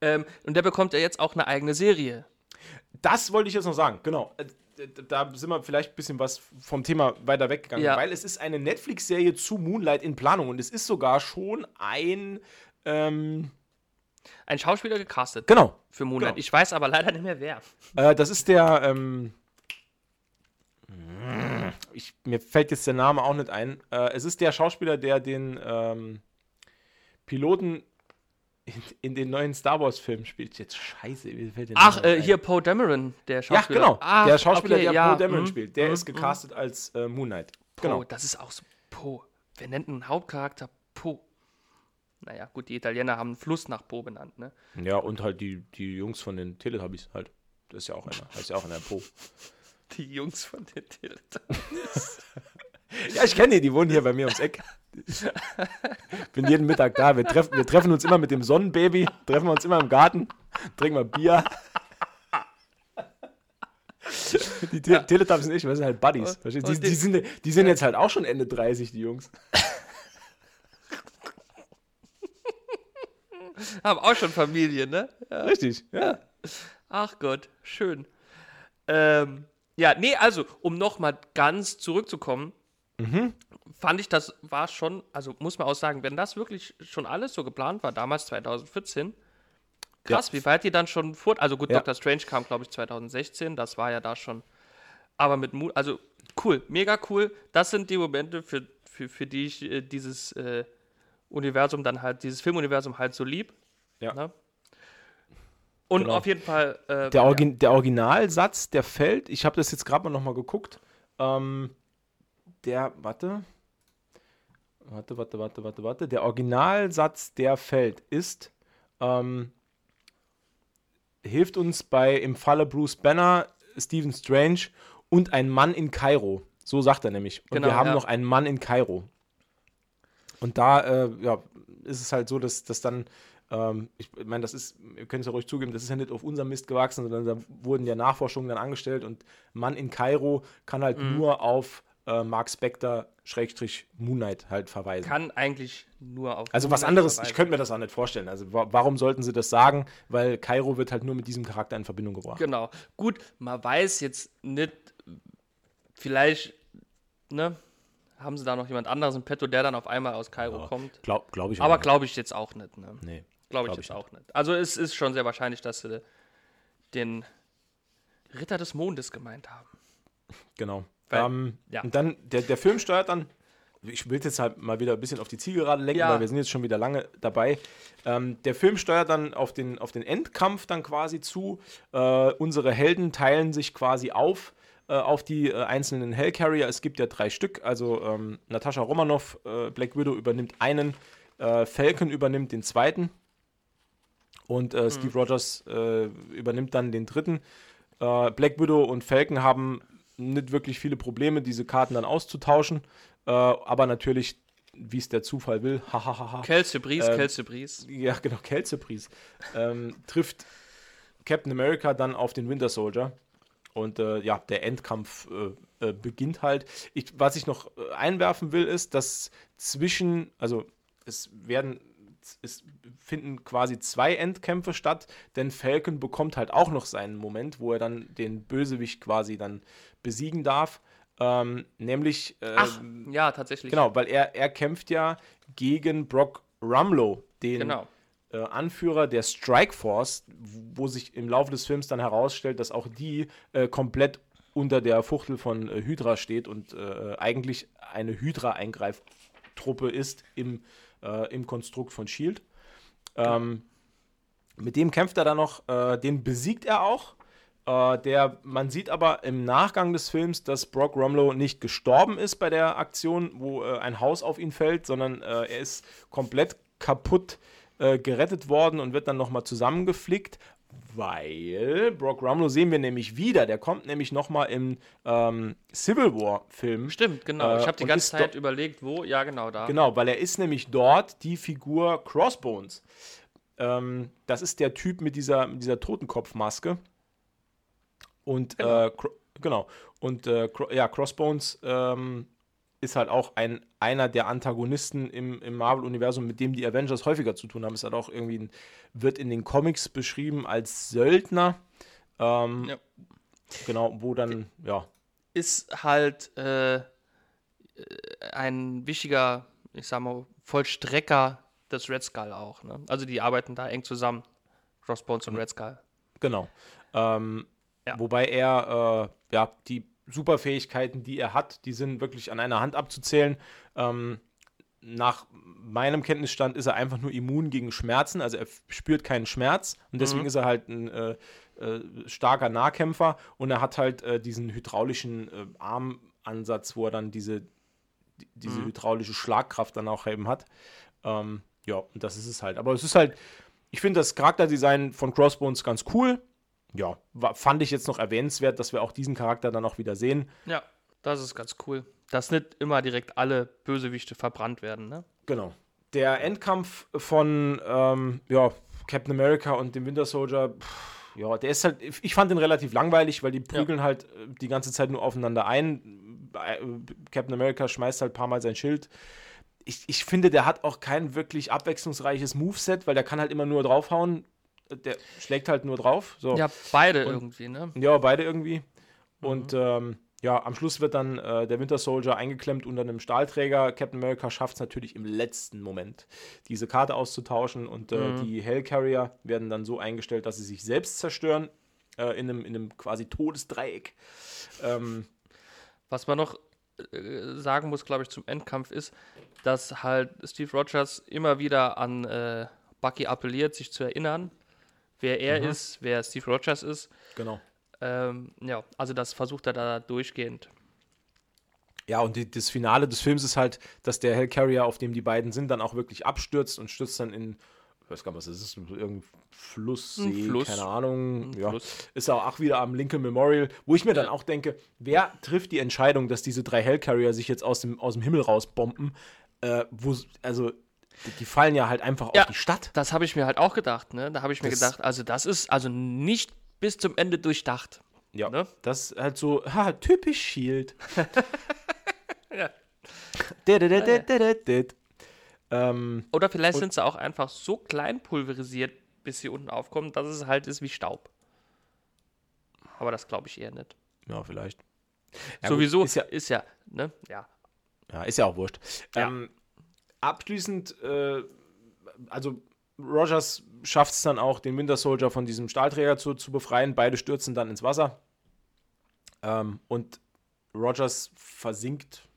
Ähm, und der bekommt ja jetzt auch eine eigene Serie. Das wollte ich jetzt noch sagen, genau. Da sind wir vielleicht ein bisschen was vom Thema weiter weggegangen, Ja. weil es ist eine Netflix-Serie zu Moonlight in Planung und es ist sogar schon ein, ähm, Ein Schauspieler gecastet genau, für Moonlight. genau. Ich weiß aber leider nicht mehr wer. Äh, das ist der, ähm, ich, mir fällt jetzt der Name auch nicht ein. Äh, es ist der Schauspieler, der den ähm, Piloten in, in den neuen Star Wars-Filmen spielt. Jetzt scheiße, mir fällt der Ach, äh, hier Poe Dameron, der Ja, Schauspieler. genau. Ach, der Schauspieler, okay, der ja, Poe Dameron mhm, spielt, der mhm, ist gecastet als äh, Moon Knight. Poe, Genau. das ist auch so Poe. Wer nennt einen Hauptcharakter Poe? Naja, gut, die Italiener haben einen Fluss nach Poe benannt, ne? Ja, und halt die, die Jungs von den Teletubbies halt. Das ist ja auch einer. Heißt ja auch einer Poe. Die Jungs von den Teletubbies. (laughs) Ja, ich kenne die, die wohnen hier bei mir ums Eck. Bin jeden Mittag da. Wir treffen, wir treffen uns immer mit dem Sonnenbaby, treffen wir uns immer im Garten, trinken mal Bier. Die Te Teletubbies und ich, wir sind halt Buddies. Du? Die, die, sind, die sind jetzt halt auch schon Ende 30, die Jungs. (laughs) haben auch schon Familie, ne? Richtig, ja. Ach Gott, schön. Ähm, ja, nee, also, um nochmal ganz zurückzukommen, Mhm. fand ich, das war schon, also muss man auch sagen, wenn das wirklich schon alles so geplant war, damals 2014, krass, wie weit die dann schon vor, also gut, Ja. Doctor Strange kam, glaube ich, 2016, das war ja da schon, aber mit Mut, also cool, mega cool, das sind die Momente, für, für, für die ich äh, dieses äh, Universum dann halt, dieses Filmuniversum halt so lieb. Ja. Ne? Und Genau. auf jeden Fall. Äh, Der, Origin der Originalsatz, der fällt, ich habe das jetzt gerade mal nochmal geguckt, ähm, der, warte, warte, warte, warte, warte, warte, der Originalsatz, der fällt, ist, ähm, hilft uns bei, im Falle Bruce Banner, Stephen Strange und ein Mann in Kairo. So sagt er nämlich. Und Genau, wir haben ja. noch einen Mann in Kairo. Und da äh, ja, ist es halt so, dass, dass dann, ähm, ich meine, das ist, ihr könnt es ja ruhig zugeben, das ist ja nicht auf unserem Mist gewachsen, sondern da wurden ja Nachforschungen dann angestellt und Mann in Kairo kann halt Mhm. nur auf äh, Mark Spector Schrägstrich Moon Knight halt verweisen. kann eigentlich nur auf. also was Moonlight anderes, ich verweisen. könnte mir das auch nicht vorstellen. Also wa warum sollten sie das sagen? Weil Kairo wird halt nur mit diesem Charakter in Verbindung gebracht. Genau. Gut, man weiß jetzt nicht, vielleicht, ne, haben sie da noch jemand anderes im Petto, der dann auf einmal aus Kairo kommt. Glaube glaub ich Aber glaube ich jetzt auch nicht, ne? Nee. Glaube ich glaub jetzt ich auch nicht. Also es ist schon sehr wahrscheinlich, dass sie den Ritter des Mondes gemeint haben. Genau. Weil- ähm, ja. Und dann, der, der Film steuert dann, ich will jetzt halt mal wieder ein bisschen auf die Zielgerade lenken, Ja. weil wir sind jetzt schon wieder lange dabei. Ähm, der Film steuert dann auf den, auf den Endkampf dann quasi zu. Äh, unsere Helden teilen sich quasi auf äh, auf die äh, einzelnen Hellcarrier. Es gibt ja drei Stück, also ähm, Natascha Romanoff, äh, Black Widow übernimmt einen, Falcon übernimmt den zweiten und äh, Steve Rogers übernimmt dann den dritten. Black Widow und Falcon haben nicht wirklich viele Probleme, diese Karten dann auszutauschen, äh, aber natürlich, wie es der Zufall will, (laughs) hahaha, Kelsey Bries, Ähm, Kelsey Bries. ja genau, Kelsey-Pries, ähm, trifft Captain America dann auf den Winter Soldier. Und äh, ja, der Endkampf äh, äh, beginnt halt. Ich, was ich noch äh, einwerfen will, ist, dass zwischen, also es werden, es finden quasi zwei Endkämpfe statt, denn Falcon bekommt halt auch noch seinen Moment, wo er dann den Bösewicht quasi dann besiegen darf. Ähm, nämlich, äh, Ach, ja, tatsächlich. genau, weil er, er kämpft ja gegen Brock Rumlow, den Genau. äh, Anführer der Strike Force, wo sich im Laufe des Films dann herausstellt, dass auch die äh, komplett unter der Fuchtel von äh, Hydra steht und äh, eigentlich eine Hydra-Eingreiftruppe ist im, äh, im Konstrukt von Shield. Ähm, mit dem kämpft er dann noch, äh, den besiegt er auch. Äh, der, man sieht aber im Nachgang des Films, dass Brock Rumlow nicht gestorben ist bei der Aktion, wo äh, ein Haus auf ihn fällt, sondern äh, er ist komplett kaputt äh, gerettet worden und wird dann nochmal zusammengeflickt, weil Brock Rumlow sehen wir nämlich wieder. Der kommt nämlich nochmal im ähm, Civil War Film. Stimmt, genau. Äh, ich habe die ganze Zeit überlegt, wo. Ja, genau, da. Genau, weil er ist nämlich dort die Figur Crossbones. Ähm, das ist der Typ mit dieser, mit dieser Totenkopfmaske. Und Genau. äh, Genau. Und äh, ja, Crossbones ähm, ist halt auch ein, einer der Antagonisten im, im Marvel-Universum, mit dem die Avengers häufiger zu tun haben. Ist halt auch irgendwie ein, wird in den Comics beschrieben als Söldner. Ähm, Ja. Genau, wo dann, ja, Ist halt äh, ein wichtiger, ich sag mal, Vollstrecker des Red Skull auch. Ne? Also die arbeiten da eng zusammen. Crossbones und Red Skull. Genau. Ähm, Ja. Wobei er, äh, ja, die Superfähigkeiten, die er hat, die sind wirklich an einer Hand abzuzählen. Ähm, nach meinem Kenntnisstand ist er einfach nur immun gegen Schmerzen, also er spürt keinen Schmerz und deswegen ist er halt ein äh, äh, starker Nahkämpfer und er hat halt äh, diesen hydraulischen äh, Armansatz, wo er dann diese, die, diese hydraulische Schlagkraft dann auch eben hat. Ähm, ja, und das ist es halt. Aber es ist halt, ich finde das Charakterdesign von Crossbones ganz cool. Ja, fand ich jetzt noch erwähnenswert, dass wir auch diesen Charakter dann auch wieder sehen. Ja, das ist ganz cool. Dass nicht immer direkt alle Bösewichte verbrannt werden. Ne? Genau. Der Endkampf von ähm, ja, Captain America und dem Winter Soldier, pff, ja, der ist halt, ich fand den relativ langweilig, weil die prügeln halt äh, die ganze Zeit nur aufeinander ein. Äh, Captain America schmeißt halt ein paar Mal sein Schild. Ich, ich finde, der hat auch kein wirklich abwechslungsreiches Moveset, weil der kann halt immer nur draufhauen. Der schlägt halt nur drauf. So. Ja, beide Und- irgendwie. Ne? Ja, beide irgendwie. Mhm. Und ähm, ja, am Schluss wird dann äh, der Winter Soldier eingeklemmt unter einem Stahlträger. Captain America schafft es natürlich im letzten Moment, diese Karte auszutauschen. Und äh, Mhm. die Hellcarrier werden dann so eingestellt, dass sie sich selbst zerstören. Äh, in, einem, in einem quasi Todesdreieck. Ähm, Was man noch äh, sagen muss, glaube ich, zum Endkampf ist, dass halt Steve Rogers immer wieder an äh, Bucky appelliert, sich zu erinnern, wer er ist, wer Steve Rogers ist. genau. Ähm, ja, also das versucht er da durchgehend. Ja, und die, das Finale des Films ist halt, dass der Hellcarrier, auf dem die beiden sind, dann auch wirklich abstürzt und stürzt dann in, ich weiß gar nicht, was das ist, irgendein Fluss, Ein See, Fluss. keine Ahnung. Ja. Fluss. Ist auch, auch wieder am Lincoln Memorial, wo ich mir dann auch denke, wer trifft die Entscheidung, dass diese drei Hellcarrier sich jetzt aus dem, aus dem Himmel rausbomben? Äh, wo, also, die, die fallen ja halt einfach Ja. auf die Stadt. Das habe ich mir halt auch gedacht, ne? Da habe ich mir Das- gedacht, also das ist also nicht bis zum Ende durchdacht. Ja, Ne? das ist halt so, ha, typisch Shield. Ja. Ähm, Oder vielleicht sind sie auch einfach so klein pulverisiert, bis sie unten aufkommen, dass es halt ist wie Staub. Aber das glaube ich eher nicht. ja, vielleicht. Ja, gut, Sowieso ist ja, ist ja, ne? Ja. Ja, ist ja auch wurscht. Ja. Ähm, abschließend, äh, also Rogers schafft es dann auch, den Winter Soldier von diesem Stahlträger zu, zu befreien. Beide stürzen dann ins Wasser. Ähm, und Rogers versinkt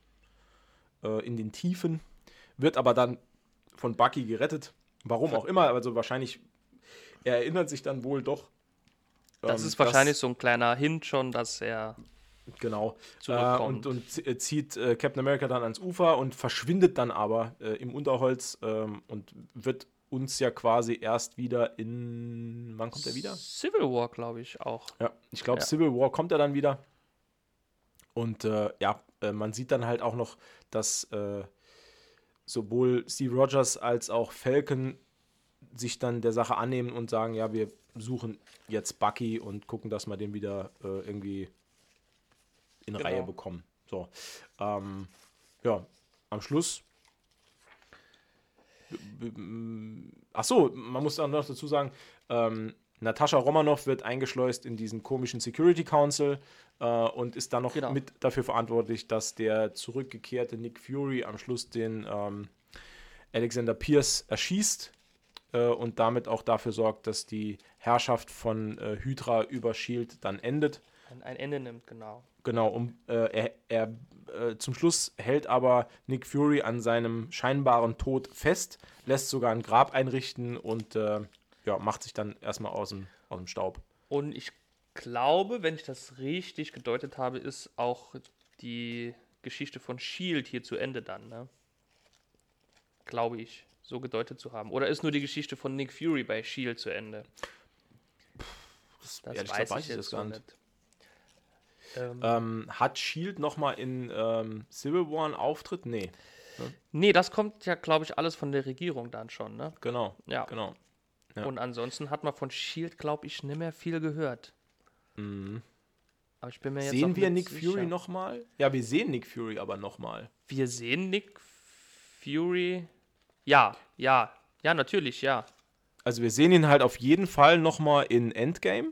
äh, in den Tiefen, wird aber dann von Bucky gerettet. Warum auch immer, also wahrscheinlich, er erinnert sich dann wohl doch. Das ähm, ist wahrscheinlich so ein kleiner Hint schon, dass er Genau. Äh, und und äh, zieht äh, Captain America dann ans Ufer und verschwindet dann aber äh, im Unterholz ähm, und wird uns ja quasi erst wieder in. Wann kommt er wieder? Civil War, glaube ich, auch. Ja, ich glaube, Ja. Civil War kommt er dann wieder. Und äh, ja, äh, man sieht dann halt auch noch, dass sowohl Steve Rogers als auch Falcon sich dann der Sache annehmen und sagen, ja, wir suchen jetzt Bucky und gucken, dass wir den wieder irgendwie in Genau. Reihe bekommen. So. Ähm, ja, am Schluss. Ach so, man muss dann noch dazu sagen, ähm, Natascha Romanoff wird eingeschleust in diesen komischen Security Council äh, und ist dann noch Genau. mit dafür verantwortlich, dass der zurückgekehrte Nick Fury am Schluss den ähm, Alexander Pierce erschießt äh, und damit auch dafür sorgt, dass die Herrschaft von äh, Hydra über Shield dann endet. Ein, ein Ende nimmt, genau. Genau, um, äh, er, er äh, zum Schluss hält aber Nick Fury an seinem scheinbaren Tod fest, lässt sogar ein Grab einrichten und äh, ja, macht sich dann erstmal aus dem, aus dem Staub. Und ich glaube, wenn ich das richtig gedeutet habe, ist auch die Geschichte von Shield hier zu Ende dann, ne? Glaube ich, so gedeutet zu haben. Oder ist nur die Geschichte von Nick Fury bei Shield zu Ende? Das ehrlich weiß gesagt weiß ich ich jetzt das gar nicht. nicht. Ähm, Ähm, hat Shield nochmal in ähm, Civil War einen Auftritt? Nee, nee, das kommt ja, glaube ich, alles von der Regierung dann schon, ne? genau. Ja. Genau. Ja. Und ansonsten hat man von Shield, glaube ich, nicht mehr viel gehört. Aber ich bin mir jetzt Sehen wir Nick sicher. Fury nochmal? Ja, wir sehen Nick Fury aber nochmal. Wir sehen Nick Fury. Ja, ja, ja, natürlich, ja. Also wir sehen ihn halt auf jeden Fall nochmal in Endgame.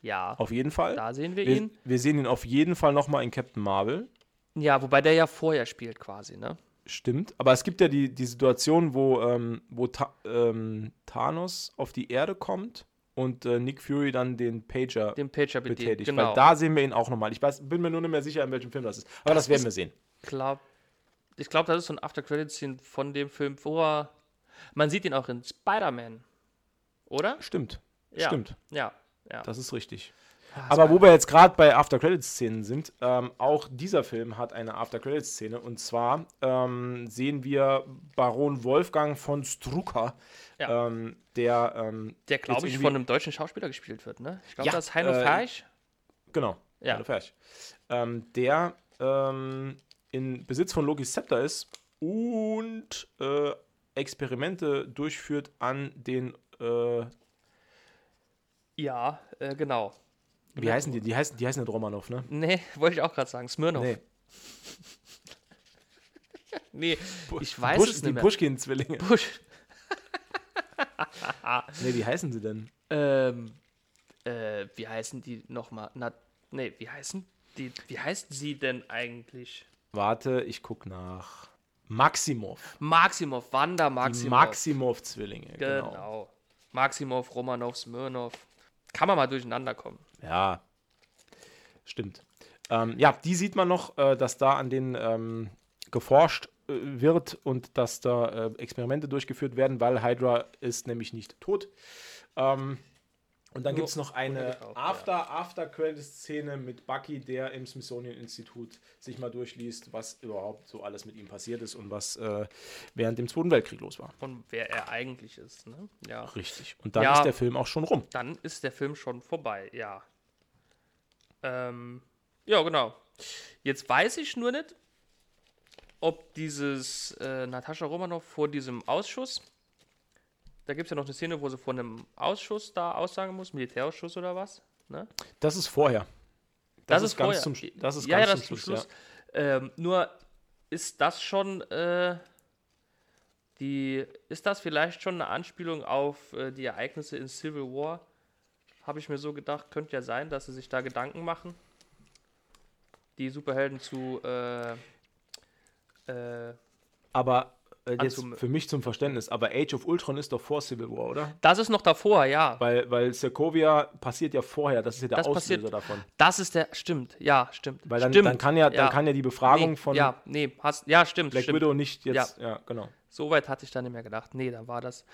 Ja, Auf jeden Fall. da sehen wir wir, ihn. wir sehen ihn auf jeden Fall nochmal in Captain Marvel. Ja, wobei der ja vorher spielt quasi, ne? Stimmt. Aber es gibt ja die, die Situation, wo, ähm, wo Ta ähm, Thanos auf die Erde kommt und äh, Nick Fury dann den Pager Den Pager betätigt. Genau. Weil da sehen wir ihn auch nochmal. Ich weiß, bin mir nur nicht mehr sicher, in welchem Film das ist. Aber das, Das werden wir sehen. glaub, ich glaube, das ist so ein After-Credit-Scene von dem Film, wo er. Man sieht ihn auch in Spider-Man. Oder? Stimmt. Ja. Stimmt. Ja, ja. Das ist richtig. Ah, Aber wo wir jetzt gerade bei After-Credits-Szenen sind, ähm, auch dieser Film hat eine After-Credits-Szene. Und zwar ähm, sehen wir Baron Wolfgang von Strucker, Ja. ähm, der. Ähm, der, glaube ich, von einem deutschen Schauspieler gespielt wird, ne? Ich glaube, Ja, das ist Heino äh, Ferch. Genau. Ja. Hallo, Ferch. Ähm, der ähm, in Besitz von Lokis Scepter ist und äh, Experimente durchführt an den. Äh, Ja, äh, genau. wie heißen die? Die heißen, die heißen nicht Romanov, ne? Nee, wollte ich auch gerade sagen. Smirnov. Nee, (laughs) Nee. ich weiß Push, es die nicht mehr. Pushkin-Zwillinge. Push. (laughs) Nee, wie heißen sie denn? Ähm, äh, wie heißen die nochmal? Na, nee, wie heißen die? Wie heißt sie denn eigentlich? Warte, ich guck nach. Maximov. Maximov, Wanda Die Maximov. Maximov-Zwillinge. Genau. Genau. Maximov, Romanov, Smirnov. Kann man mal durcheinander kommen. Ja. Stimmt. Ähm, ja, die sieht man noch, äh, dass da an denen ähm, geforscht äh, wird und dass da äh, Experimente durchgeführt werden, weil Hydra ist nämlich nicht tot. Ähm, und dann gibt es noch eine gekauft, ja. Mit Bucky, der im Smithsonian-Institut sich mal durchliest, was überhaupt so alles mit ihm passiert ist und was äh, während dem Zweiten Weltkrieg los war. Und wer er eigentlich ist, ne? Ja. Richtig. Und dann Ja. ist der Film auch schon rum. Dann ist der Film schon vorbei, ja. Ähm, ja, genau. Jetzt weiß ich nur nicht, ob dieses äh, Natascha Romanoff vor diesem Ausschuss, da gibt es ja noch eine Szene, wo sie vor einem Ausschuss da aussagen muss, Militärausschuss oder was, ne? Das ist vorher. Das, ist, ganz vorher. zum, Sch- das ist ja, ganz ja, das zum ist zum Schluss. Schluss. Ähm, nur ist das schon äh, die, ist das vielleicht schon eine Anspielung auf äh, die Ereignisse in Civil War? Habe ich mir so gedacht, könnte ja sein, dass sie sich da Gedanken machen, die Superhelden zu äh, äh, Aber jetzt Anzum- für mich zum Verständnis, aber Age of Ultron ist doch vor Civil War, oder? das ist noch davor, ja. Weil, weil Sokovia passiert ja vorher, das ist ja der Das Auslöser passiert- davon. Das ist der, stimmt, ja, stimmt. Weil dann, stimmt. dann, kann ja, dann kann ja die Befragung nee, von ja, nee, hast, ja, stimmt, Black stimmt. Widow nicht jetzt. Ja, genau. So weit hatte ich da nicht mehr gedacht. Nee, dann war das.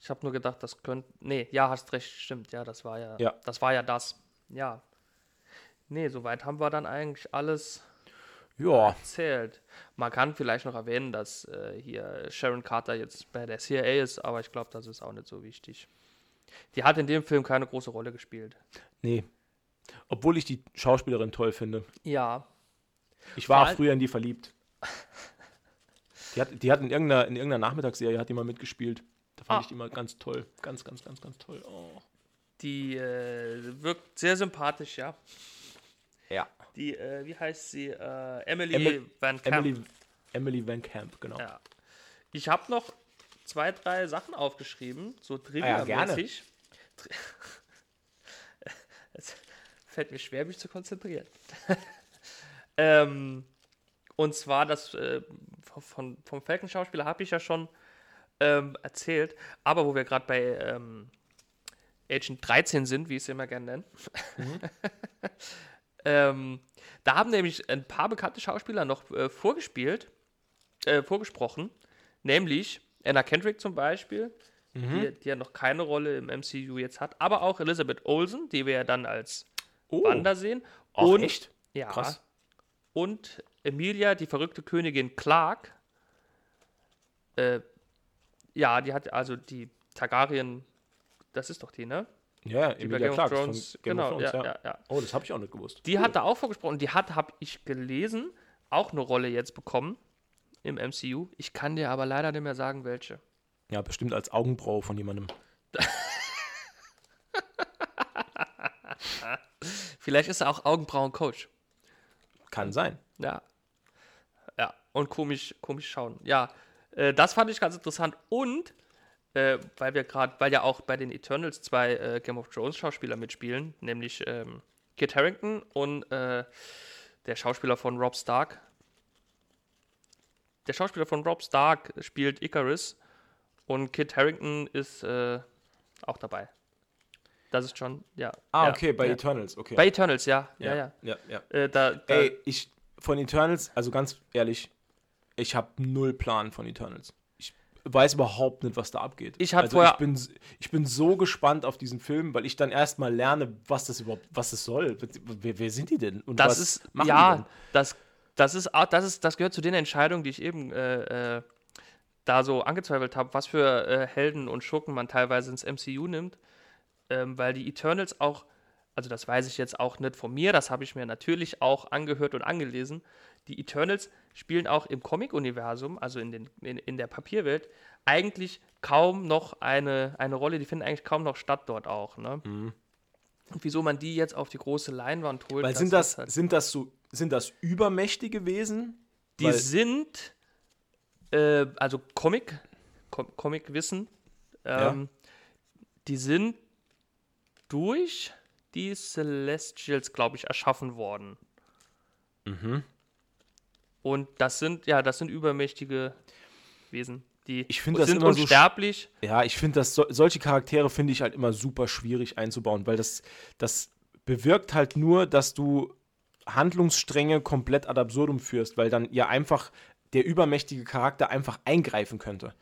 Ich habe nur gedacht, das könnte. Nee, ja, hast recht, stimmt. Ja, das war ja. Ja. Das war ja das. Ja. Nee, soweit haben wir dann eigentlich alles Ja, erzählt. Man kann vielleicht noch erwähnen, dass äh, hier Sharon Carter jetzt bei der CIA ist, aber ich glaube, das ist auch nicht so wichtig. Die hat in dem Film keine große Rolle gespielt. nee. Obwohl ich die Schauspielerin toll finde. Ja. Ich war früher in die verliebt. (laughs) Die hat, die hat in, irgendeiner, in irgendeiner Nachmittagsserie hat die mal mitgespielt. Da fand Ah. ich die immer ganz toll. Ganz, ganz, ganz, ganz toll. Oh. Die äh, wirkt sehr sympathisch, ja. Ja. Die, äh, wie heißt sie? Äh, Emily Emily- Van Camp. Emily, Emily Van Camp, genau. Ja. Ich habe noch zwei, drei Sachen aufgeschrieben, so Ah ja, trivia-mäßig. (laughs) Es fällt mir schwer, mich zu konzentrieren. (laughs) ähm, und zwar das äh, von, vom Falcon-Schauspieler habe ich ja schon ähm, erzählt, aber wo wir gerade bei ähm, Agent 13 sind, wie ich es immer gerne nenne. (laughs) ähm, da haben nämlich ein paar bekannte Schauspieler noch äh, vorgespielt, äh, vorgesprochen, nämlich Anna Kendrick zum Beispiel, die, die ja noch keine Rolle im MCU jetzt hat, aber auch Elizabeth Olsen, die wir ja dann als Oh, Wanda sehen. Ach, und, echt? Ja. Krass. Und Emilia, die verrückte Königin Clark. Äh, ja, die hat also die Targaryen, das ist doch die, ne? Ja, Emilia Game of von Game genau, of Thrones, ja, ja. ja, ja. Oh, das habe ich auch nicht gewusst. Die hat da auch vorgesprochen. Die hat, habe ich gelesen, auch eine Rolle jetzt bekommen im MCU. Ich kann dir aber leider nicht mehr sagen, welche. Ja, bestimmt als Augenbraue von jemandem. (laughs) Vielleicht ist er auch Augenbrauen-Coach. Kann sein. Ja. Ja, und komisch, komisch schauen. Ja, äh, das fand ich ganz interessant. Und, äh, weil wir gerade, weil ja auch bei den Eternals zwei äh, Game of Thrones Schauspieler mitspielen, nämlich ähm, Kit Harrington und äh, der Schauspieler von Rob Stark. Der Schauspieler von Rob Stark spielt Icarus und Kit Harrington ist äh, auch dabei. Das ist schon, ja. Ah, ja, okay, bei ja. Eternals, okay. Bei Eternals, ja. Ja, ja. ja, ja. Äh, da, da, Ey, ich, von Eternals, also ganz ehrlich, ich habe null Plan von Eternals. Weiß überhaupt nicht, was da abgeht. Ich also ich bin, ich bin so gespannt auf diesen Film, weil ich dann erstmal lerne, was das überhaupt, was das soll. Wer, wer sind die denn? Und das was ist, machen die ja, denn? das, das ist, auch- das ist, das gehört zu den Entscheidungen, die ich eben äh, äh, da so angezweifelt habe, was für äh, Helden und Schurken man teilweise ins MCU nimmt, ähm, weil die Eternals auch, also das weiß ich jetzt auch nicht von mir, das habe ich mir natürlich auch angehört und angelesen. Die Eternals spielen auch im Comic-Universum, also in, den, in, in der Papierwelt, eigentlich kaum noch eine, eine Rolle, die finden eigentlich kaum noch statt dort auch. Ne? Und wieso man die jetzt auf die große Leinwand holt, Weil sind das, ist halt- sind das so, sind das übermächtige Wesen? Die Weil- sind, äh, also Comic, Com Comic-Wissen, ähm, die sind durch die Celestials, glaube ich, erschaffen worden. Mhm. Und das sind, ja, das sind übermächtige Wesen. Die Ich finde das sind immer so unsterblich. Ja, ich finde, dass so, solche Charaktere finde ich halt immer super schwierig einzubauen, weil das, das bewirkt halt nur, dass du Handlungsstränge komplett ad absurdum führst, weil dann ja einfach der übermächtige Charakter einfach eingreifen könnte.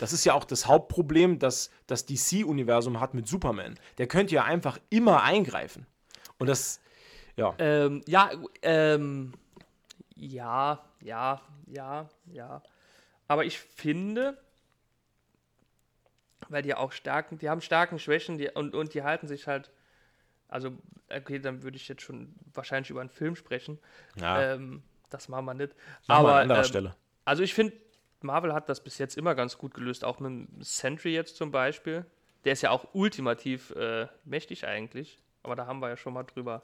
Das ist ja auch das Hauptproblem, das das DC-Universum hat mit Superman. Der könnte ja einfach immer eingreifen. Und das, ja, Ähm, ja, ähm, ja, ja, ja, ja. Aber ich finde, weil die auch Stärken, die haben Stärken, Schwächen die, und, und die halten sich halt, also, okay, dann würde ich jetzt schon wahrscheinlich über einen Film sprechen. ja Ähm, das machen wir nicht. machen Aber an anderer ähm, Stelle. also ich finde, Marvel hat das bis jetzt immer ganz gut gelöst, auch mit Sentry jetzt zum Beispiel. Der ist ja auch ultimativ äh, mächtig eigentlich, aber da haben wir ja schon mal drüber,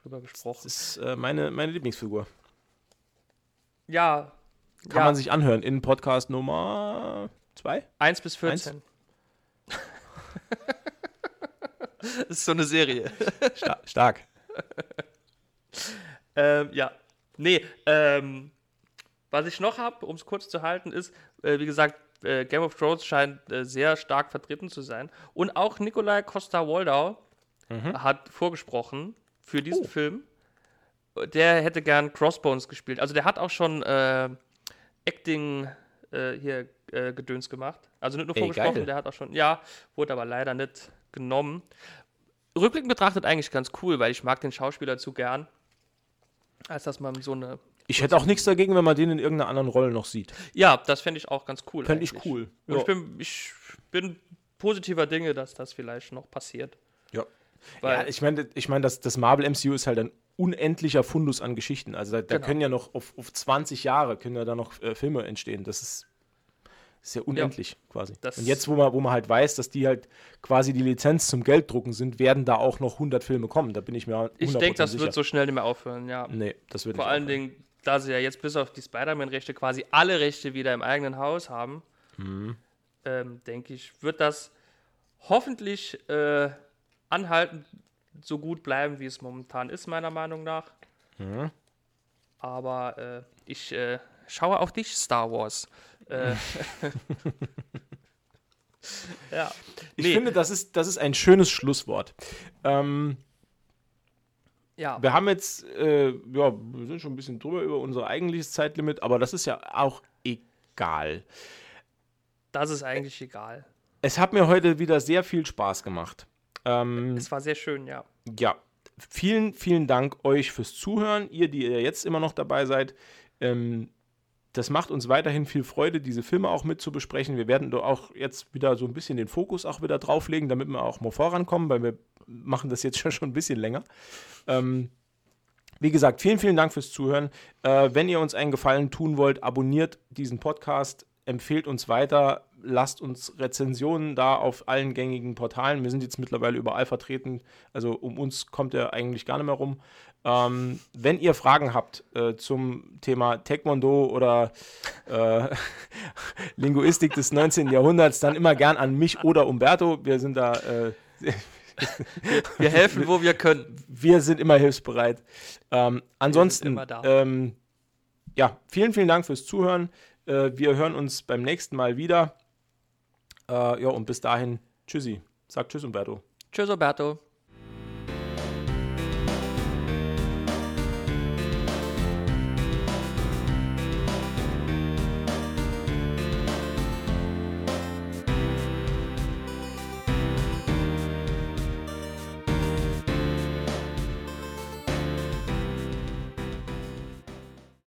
drüber gesprochen. Das ist äh, meine, meine Lieblingsfigur. Ja, Kann ja, man sich anhören in Podcast Nummer 2? 1 bis 14. das (laughs) ist so eine Serie. Sta stark. (laughs) ähm, ja. Nee, ähm, was ich noch habe, um es kurz zu halten, ist, äh, wie gesagt, äh, Game of Thrones scheint äh, sehr stark vertreten zu sein. Und auch Nikolai Costa-Waldau hat vorgesprochen für diesen Oh. Film. Der hätte gern Crossbones gespielt. Also der hat auch schon äh, Acting äh, hier äh, Gedöns gemacht. Also nicht nur Ey, vorgesprochen, geil. der hat auch schon, ja, wurde aber leider nicht genommen. Rückblickend betrachtet eigentlich ganz cool, weil ich mag den Schauspieler zu gern, als dass man so eine. Ich hätte auch nichts dagegen, wenn man den in irgendeiner anderen Rolle noch sieht. Ja, das fände ich auch ganz cool. Fände ich cool. Und Ja. ich, bin, ich bin positiver Dinge, dass das vielleicht noch passiert. Ja. Weil, ja, ich meine, ich mein, das, das Marvel MCU ist halt ein unendlicher Fundus an Geschichten. Also da, da Genau. können ja noch auf, auf 20 Jahre können ja da noch äh, Filme entstehen. Das ist, ist ja unendlich quasi. Das- Und jetzt, wo man, wo man halt weiß, dass die halt quasi die Lizenz zum Gelddrucken sind, werden da auch noch 100 Filme kommen. Da bin ich mir ich 100% denke, das sicher. wird so schnell nicht mehr aufhören, ja. Nee, das wird Vor nicht allen aufhören. Dingen, da sie ja jetzt bis auf die Spider-Man-Rechte quasi alle Rechte wieder im eigenen Haus haben, Mhm. ähm, denke ich, wird das hoffentlich äh, anhaltend so gut bleiben, wie es momentan ist, meiner Meinung nach. Mhm. Aber äh, ich äh, schaue auf dich, Star Wars. Äh, (laughs) ja. Ich Nee, finde, das ist, das ist ein schönes Schlusswort. Ähm, ja. Wir haben jetzt, äh, ja, wir sind schon ein bisschen drüber über unser eigentliches Zeitlimit, aber das ist ja auch egal. Das ist eigentlich egal. Es hat mir heute wieder sehr viel Spaß gemacht. Ähm, Es war sehr schön, ja. ja, vielen, vielen Dank euch fürs Zuhören, ihr, die ihr jetzt immer noch dabei seid. Ähm, das macht uns weiterhin viel Freude, diese Filme auch mit zu besprechen. Wir werden auch jetzt wieder so ein bisschen den Fokus auch wieder drauflegen, damit wir auch mal vorankommen, weil wir machen das jetzt (laughs) schon schon ein bisschen länger. Ähm, wie gesagt, vielen, vielen Dank fürs Zuhören. Äh, wenn ihr uns einen Gefallen tun wollt, abonniert diesen Podcast, empfehlt uns weiter. Lasst uns Rezensionen da auf allen gängigen Portalen. Wir sind jetzt mittlerweile überall vertreten. Also um uns kommt er eigentlich gar nicht mehr rum. Ähm, wenn ihr Fragen habt äh, zum Thema Taekwondo oder äh, (laughs) Linguistik des 19. Jahrhunderts, dann immer gern an mich oder Umberto. Wir sind da. Äh, (laughs) Wir helfen, wo wir können. wir sind immer hilfsbereit. Ähm, ansonsten, immer ähm, ja, vielen, vielen Dank fürs Zuhören. Äh, wir hören uns beim nächsten Mal wieder. Äh, ja, und bis dahin, tschüssi. Sag Tschüss, Umberto. Tschüss, Roberto.